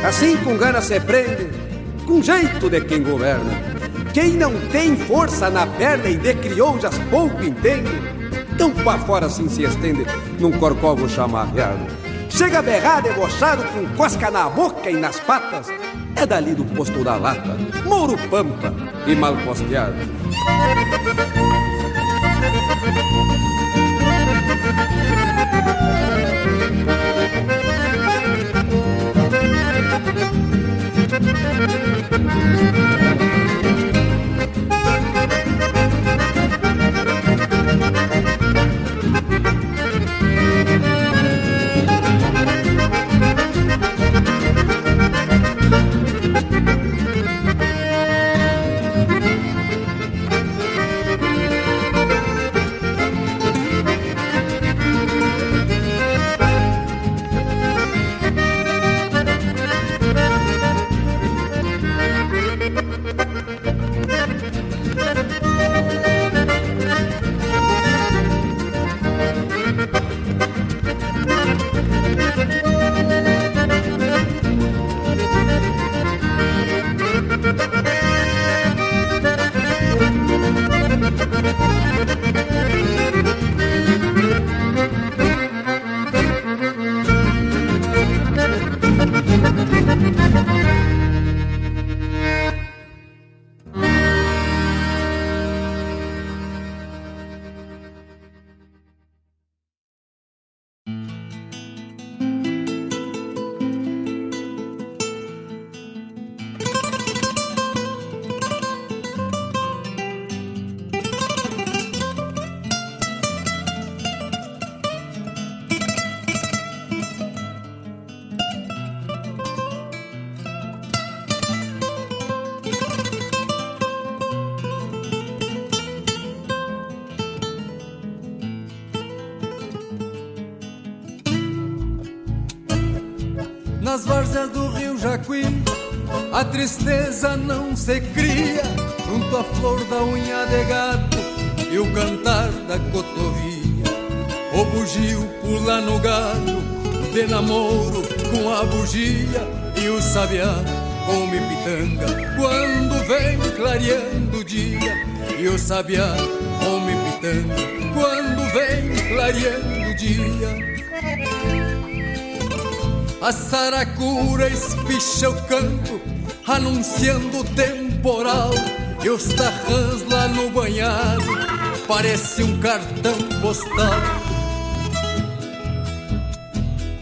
Assim com ganas se prende, com jeito de quem governa. Quem não tem força na perna e de crioulas pouco entende, tão pra fora assim se estende num corcovo chamarreado. Chega a berrar debochado com cosca na boca e nas patas, é dali do posto da lata, Mouro Pampa e mal costeado. Nas tristeza não se cria. Junto à flor da unha de gato E o cantar da cotovia. O bugio pula no galho De namoro com a bugia E o sabiá come pitanga. Quando vem clareando o dia E o sabiá come pitanga. Quando vem clareando o dia. A saracura espicha o campo, anunciando o temporal. E os tarrãs lá no banhado, parece um cartão postal.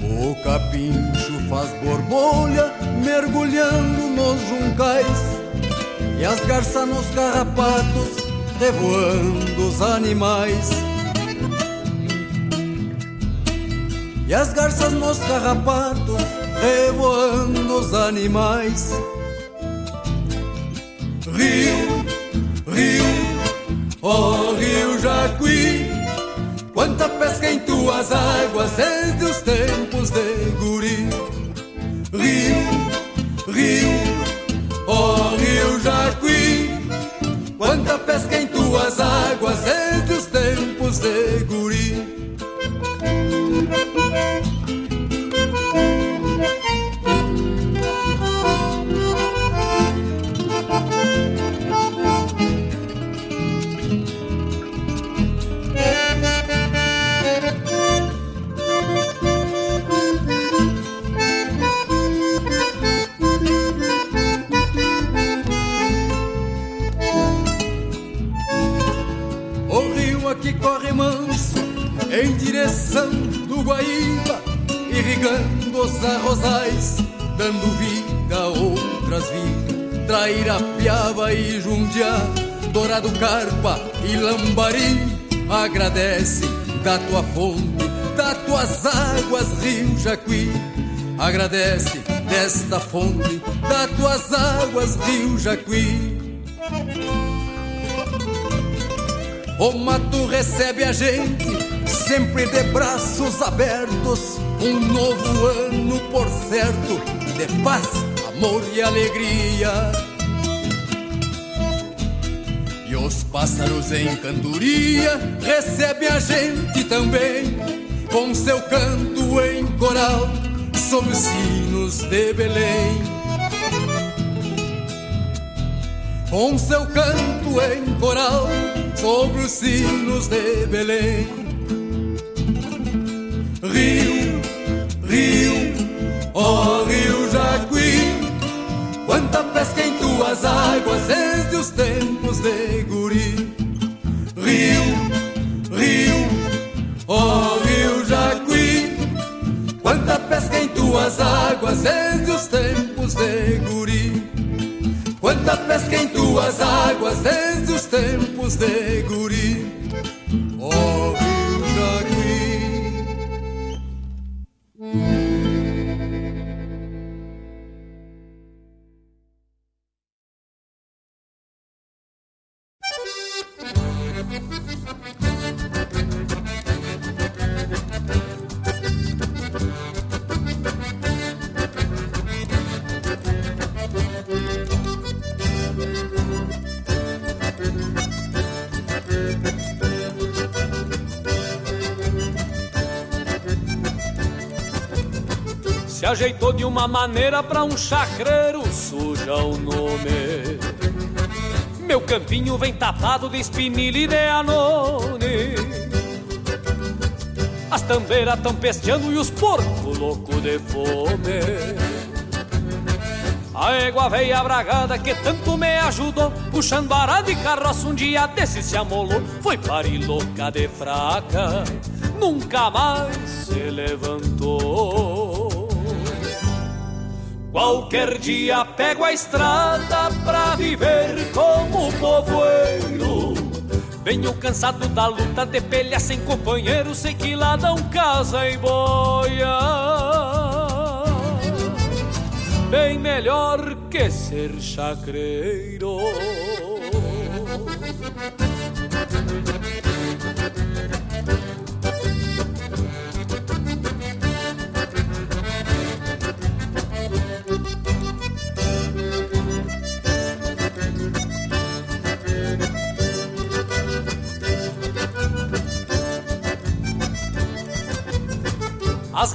O capincho faz borbolha, mergulhando nos juncais. E as garças nos carrapatos, revoando os animais. E as garças nos carrapatos revoando os animais. Rio, rio, oh, rio Jacuí, quanta pesca em tuas águas desde os tempos de guri. Rio, rio, oh, rio Jacuí, quanta pesca em tuas águas desde os tempos de guri. corre manso em direção do Guaíba, irrigando os arrozais, dando vida a outras vidas. Trairapiaba e jundia, Dourado Carpa e Lambari Agradece da tua fonte, da tuas águas, Rio Jacuí. Agradece desta fonte, da tuas águas, Rio Jacuí. O mato recebe a gente sempre de braços abertos. Um novo ano, por certo, de paz, amor e alegria. E os pássaros em cantoria recebem a gente também, com seu canto em coral, sob os sinos de Belém. Com seu canto em coral, sobre os sinos de Belém. Rio, rio, ó oh rio Jacuí, quanta pesca em tuas águas desde os tempos de guri. Rio, rio, ó oh rio Jacuí, quanta pesca em tuas águas desde os tempos de guri. Quanta pesca em tuas águas desde os tempos de guri de uma maneira pra um chacreiro suja o nome. Meu campinho vem tapado de espinilha e de anone. As tambeiras tão pesteando e os porcos louco de fome. A égua veia bragada que tanto me ajudou Puxando arado e carroça um dia desse se amolou Foi louca de fraca Nunca mais se levantou Qualquer dia pego a estrada pra viver como povoeiro Venho cansado da luta de pelha sem companheiro Sei que lá não casa e boia bem melhor que ser chacreiro.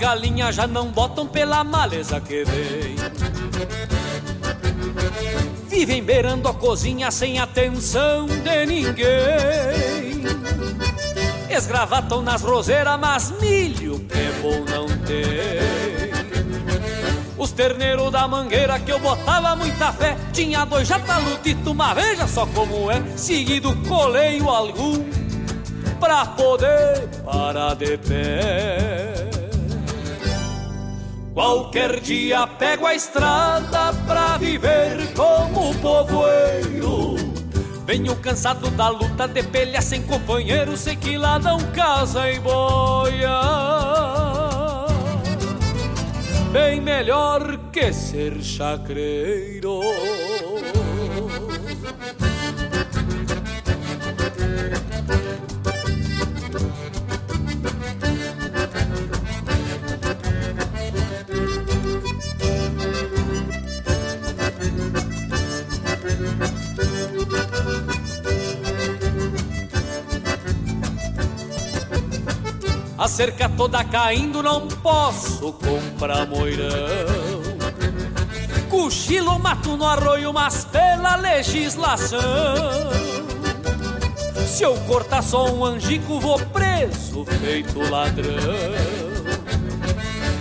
Galinhas já não botam pela maleza que vem. Vivem beirando a cozinha sem atenção de ninguém. Esgravatam nas roseiras, mas milho que é bom não tem. Os terneiros da mangueira que eu botava muita fé Tinha dois jatalutitos, mas veja só como é Seguido coleio algum Pra poder parar de pé Qualquer dia pego a estrada pra viver como povoeiro. Venho cansado da luta de pelha sem companheiro, sei que lá não casa e boia. Bem melhor que ser chacreiro. Cerca toda caindo, não posso comprar moirão. Cochilo mato no arroio, mas pela legislação. Se eu cortar só um angico, vou preso, feito ladrão.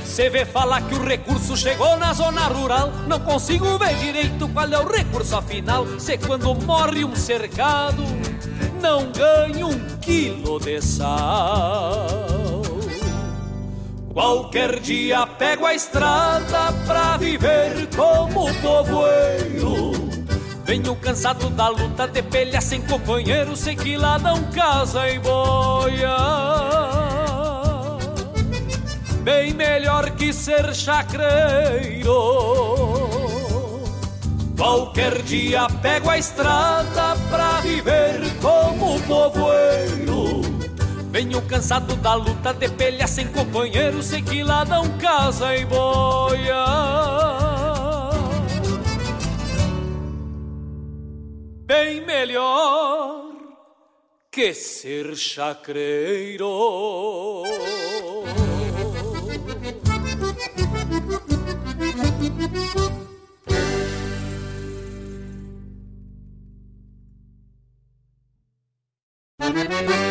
Cê vê falar que o recurso chegou na zona rural Não consigo ver direito qual é o recurso afinal Se quando morre um cercado Não ganho um quilo de sal Qualquer dia pego a estrada pra viver como povoeiro. Venho cansado da luta de pelha sem companheiro, sei que lá não casa em boia. Bem melhor que ser chacreiro. Qualquer dia pego a estrada pra viver como povoeiro. Venho cansado da luta de pelha sem companheiro, sei que lá não casa em boia. Bem melhor que ser chacreiro.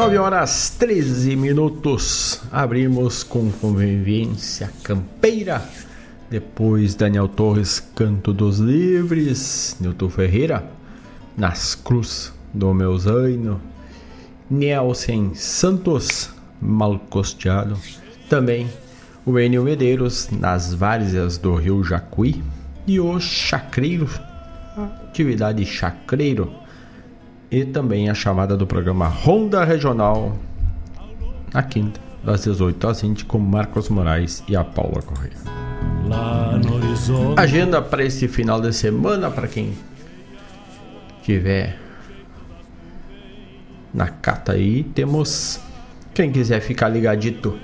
Nove horas 13 minutos. Abrimos com convivência campeira. Depois Daniel Torres, Canto dos Livres. Nilton Ferreira, Nas Cruz do meu zaino, Nielsen Santos, mal costeado. Também o Enio Medeiros, nas várzeas do rio Jacuí. E o Chacreiro, atividade Chacreiro. E também a chamada do programa Ronda Regional, na quinta, das 18 às 20, com Marcos Moraes e a Paula Correia. Agenda para esse final de semana, para quem tiver na cata aí temos quem quiser ficar ligadito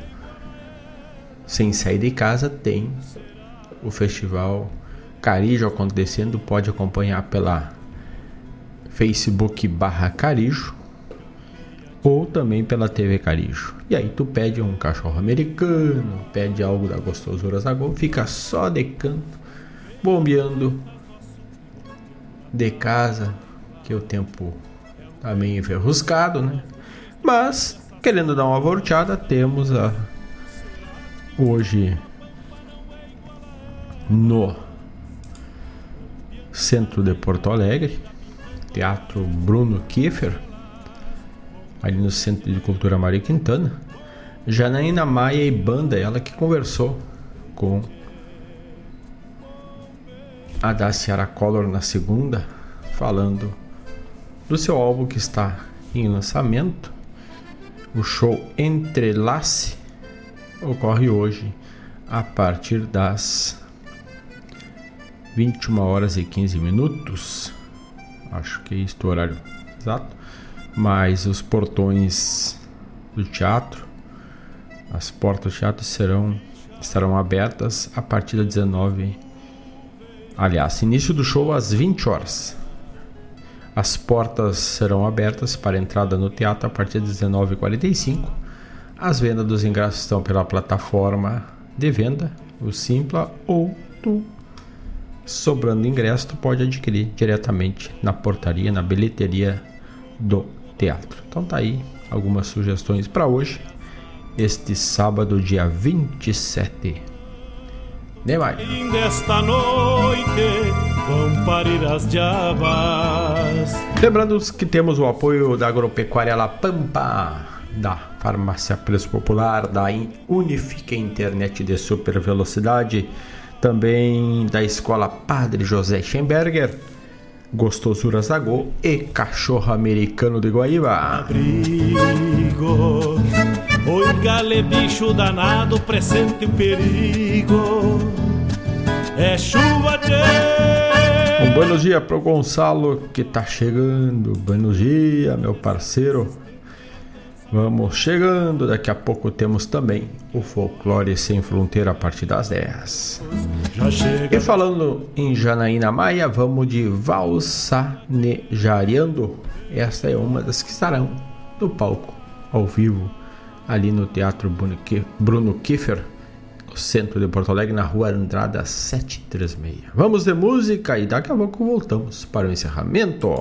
sem sair de casa tem o festival Carijo acontecendo pode acompanhar pela Facebook barra Carijo ou também pela TV Carijo. E aí tu pede um cachorro americano, pede algo da gostosura Zagol, fica só de canto, bombeando de casa, que o tempo tá meio enferruscado, né? Mas, querendo dar uma volteada, temos a hoje no centro de Porto Alegre, Teatro Bruno Kiefer, ali no Centro de Cultura Maria Quintana, Janaína Maia e banda, ela que conversou com a Daciara Collor na segunda, falando do seu álbum que está em lançamento. O show Entrelace ocorre hoje a partir das 21 horas e 15 minutos. Acho que é este o horário exato. Mas os portões do teatro, as portas do teatro serão estarão abertas a partir das 19 Aliás, início do show às 20 horas. As portas serão abertas para entrada no teatro a partir de 19h45. As vendas dos ingressos estão pela plataforma de venda, o Simpla, ou tu, sobrando ingresso, tu pode adquirir diretamente na portaria, na bilheteria do teatro. Então tá aí algumas sugestões para hoje, este sábado, dia 27 de maio. Desta noite vão parir as diabas. Lembrando que temos o apoio da Agropecuária La Pampa, da Farmácia Preço Popular, da Unifique Internet de Super Velocidade, também da Escola Padre José Schemberger, Gostosuras da Go e Cachorro Americano de Guaíba. Abrigo, oi gale bicho danado, presente o perigo, é chuva de um buenos dias pro Gonçalo que tá chegando. Buenos dias, meu parceiro. Vamos chegando, daqui a pouco temos também o Folclore Sem Fronteira a partir das 10. E falando em Janaína Maia, vamos de Valsanejariando. Esta é uma das que estarão no palco, ao vivo, ali no Teatro Bruno Kiefer, no centro de Porto Alegre, na rua Andrada 736. Vamos de música e daqui a pouco voltamos para o encerramento.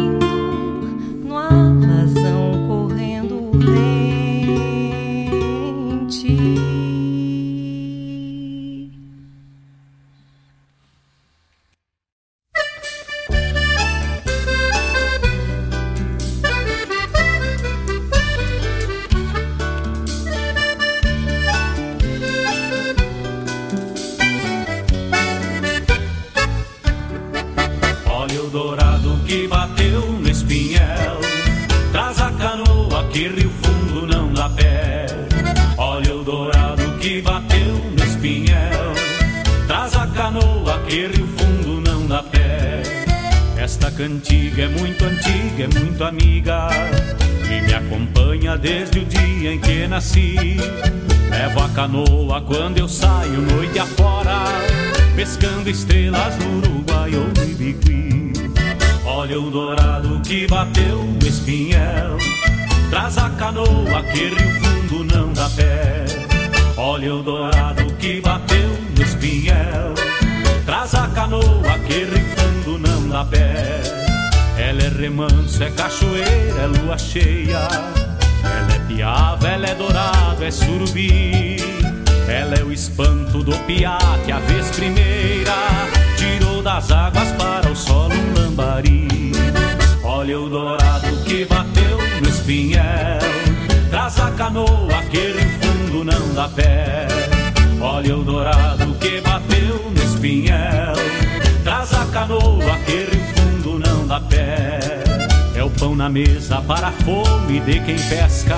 de quem pesca,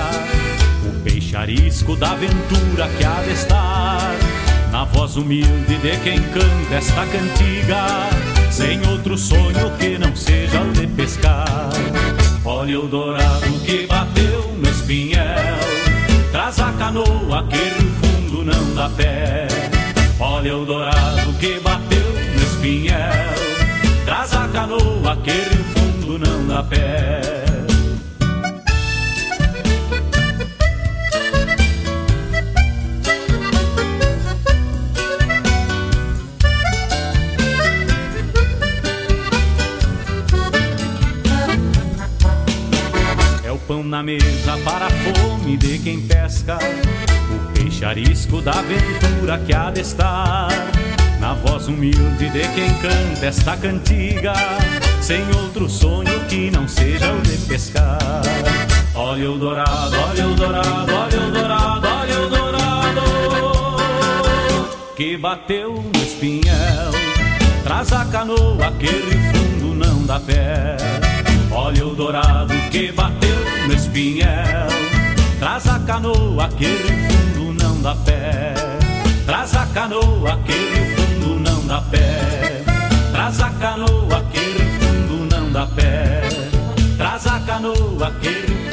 o peixe arisco da aventura que há de estar. Na voz humilde de quem canta esta cantiga, sem outro sonho que não seja o de pescar. Olha o dourado que bateu no espinhel, traz a canoa que no fundo não dá pé. Olha o dourado que bateu no espinhel, traz a canoa que no fundo não dá pé. Pesca, o peixe arisco da aventura que há de estar. Na voz humilde de quem canta esta cantiga, sem outro sonho que não seja o de pescar. Olha o dourado, olha o dourado, olha o dourado, olha o dourado, que bateu no espinhel. Traz a canoa que fundo não dá pé. Olha o dourado que bateu no espinhel. Traz a canoa que fundo não dá pé. Traz a canoa que fundo não dá pé. Traz a canoa que fundo não dá pé. Traz a canoa que fundo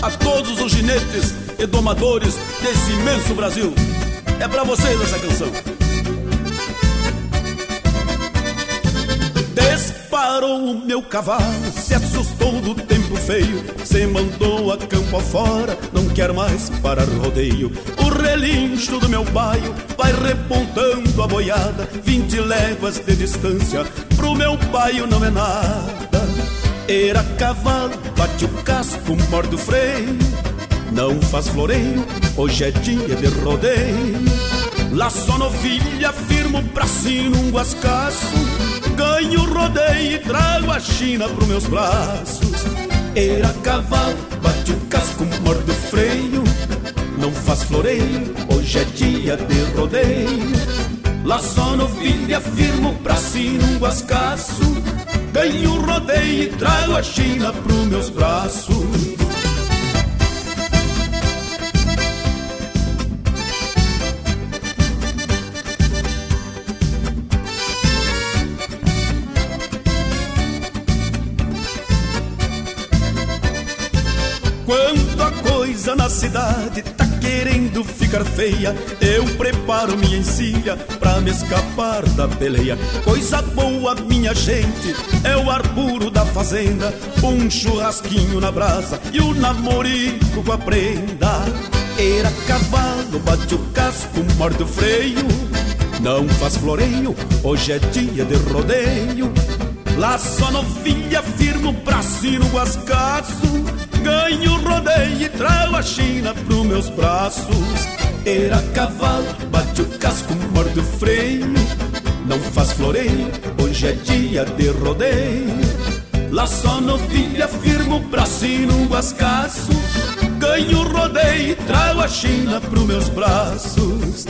A todos os ginetes e domadores desse imenso Brasil. É pra vocês essa canção. Disparou o meu cavalo, se assustou do tempo feio, se mandou a campo afora, não quer mais parar rodeio. O relincho do meu baio vai repontando a boiada, vinte léguas de distância, pro meu baio não é nada. Era cavalo, bate o casco, morde o freio, não faz floreio, hoje é dia de rodeio. Laço novilha, firmo pra cima um guascaço. Ganho o rodeio e trago a China pros meus braços. Era cavalo, bate o casco, morde o freio. Não faz floreio, hoje é dia de rodeio. Laço novilha, firmo pra cima um guascaço Ganho o rodeio e trago a China pros meus braços. Na cidade querendo ficar feia, eu preparo minha encilha pra me escapar da peleia. Coisa boa, minha gente, é o ar puro da fazenda, um churrasquinho na brasa e o namorico com a prenda. Era cavalo, bate o casco, morde o freio, não faz floreio, hoje é dia de rodeio. Laço a novilha, firmo pra cima no guascaço Ganho rodeio e trago a China pros meus braços. Era cavalo, bate o casco, morde o freio. Não faz floreio, hoje é dia de rodeio. Lá só novilha firmo o bracinho num guascaço. Ganho rodeio e trago a China pros meus braços.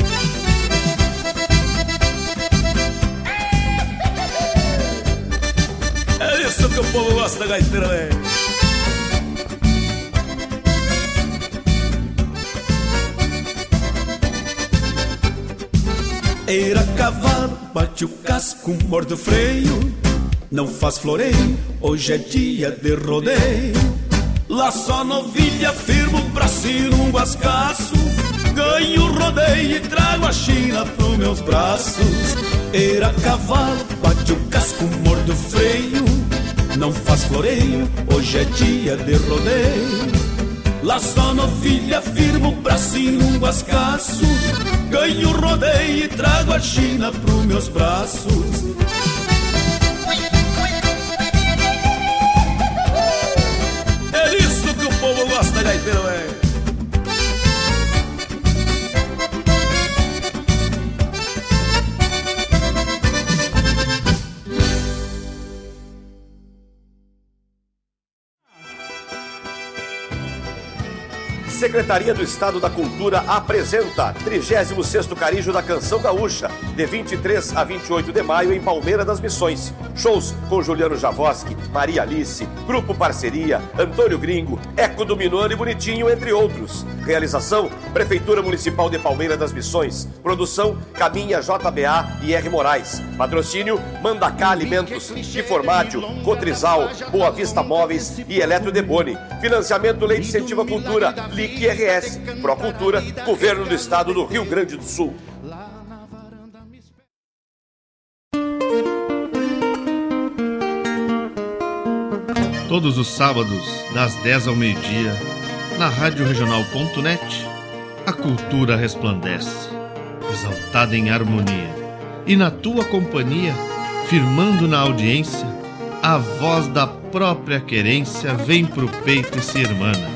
É isso que o povo gosta, gaiteiro, velho Era cavalo, bate o casco, morde o freio. Não faz floreio, hoje é dia de rodeio. Lá só novilha, firmo o bracinho num guascaço Ganho rodeio e trago a China pros meus braços. Era cavalo, bate o casco, morde o freio. Não faz floreio, hoje é dia de rodeio. Lá só novilha, firmo o bracinho num guascaço Ganho rodeio e trago a China pros meus braços. É isso que o povo gosta, gaiteiro, é Secretaria do Estado da Cultura apresenta 36º Carijo da Canção Gaúcha, de 23 a 28 de maio em Palmeira das Missões. Shows com Juliano Javoski, Maria Alice, Grupo Parceria, Antônio Gringo, Eco do Minuano e Bonitinho, entre outros. Realização: Prefeitura Municipal de Palmeira das Missões. Produção: Caminha JBA e R. Moraes. Patrocínio: Mandacá Alimentos, Informátil, Cotrizal, Boa Vista Móveis e Eletro Deboni. Financiamento Lei de Incentivo à Cultura, LIC RS. Procultura, Governo do Estado do Rio Grande do Sul. Todos os sábados, das 10 ao meio-dia, na Rádio Regional.net, a cultura resplandece, exaltada em harmonia. E na tua companhia, firmando na audiência, a voz da própria querência vem pro peito e se irmana.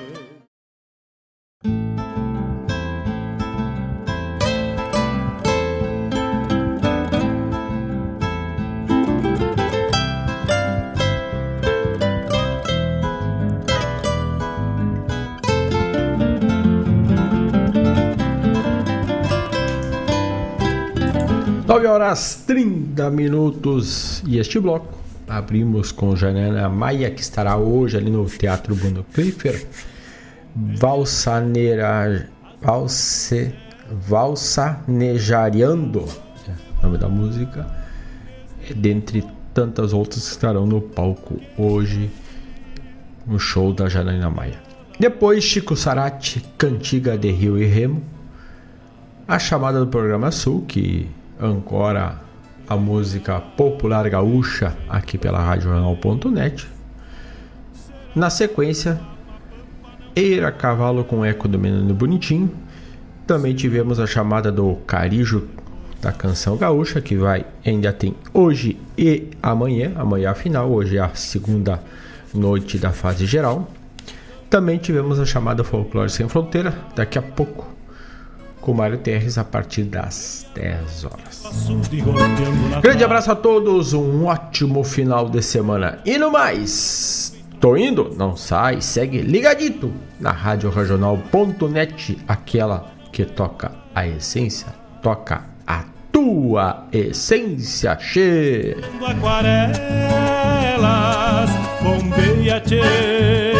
Nove horas 30 minutos. E este bloco abrimos com Janana Maia que estará hoje ali no Teatro Bruno Cliffer Valsaneira Valse, Valsanejariando é nome da música. Dentre tantas outras que estarão no palco hoje no show da Janaína Maia. Depois Chico Sarati Cantiga de Rio e Remo. A chamada do programa Sul que ancora a música popular gaúcha aqui pela RadioJornal.net. Na sequência, Eira Cavalo com Eco do Menino Bonitinho. Também tivemos a chamada do Carijo da canção gaúcha, que vai ainda tem hoje e amanhã. Amanhã a final, hoje é a segunda noite da fase geral. Também tivemos a chamada Folclore Sem Fronteira, daqui a pouco com Mário Terres a partir das 10 horas. Grande abraço a todos, um ótimo final de semana. E no mais, tô indo? Não sai, segue ligadito na Rádio Regional.net, aquela que toca a essência, toca a tua essência, che. Aquarelas, bombeia, tchê.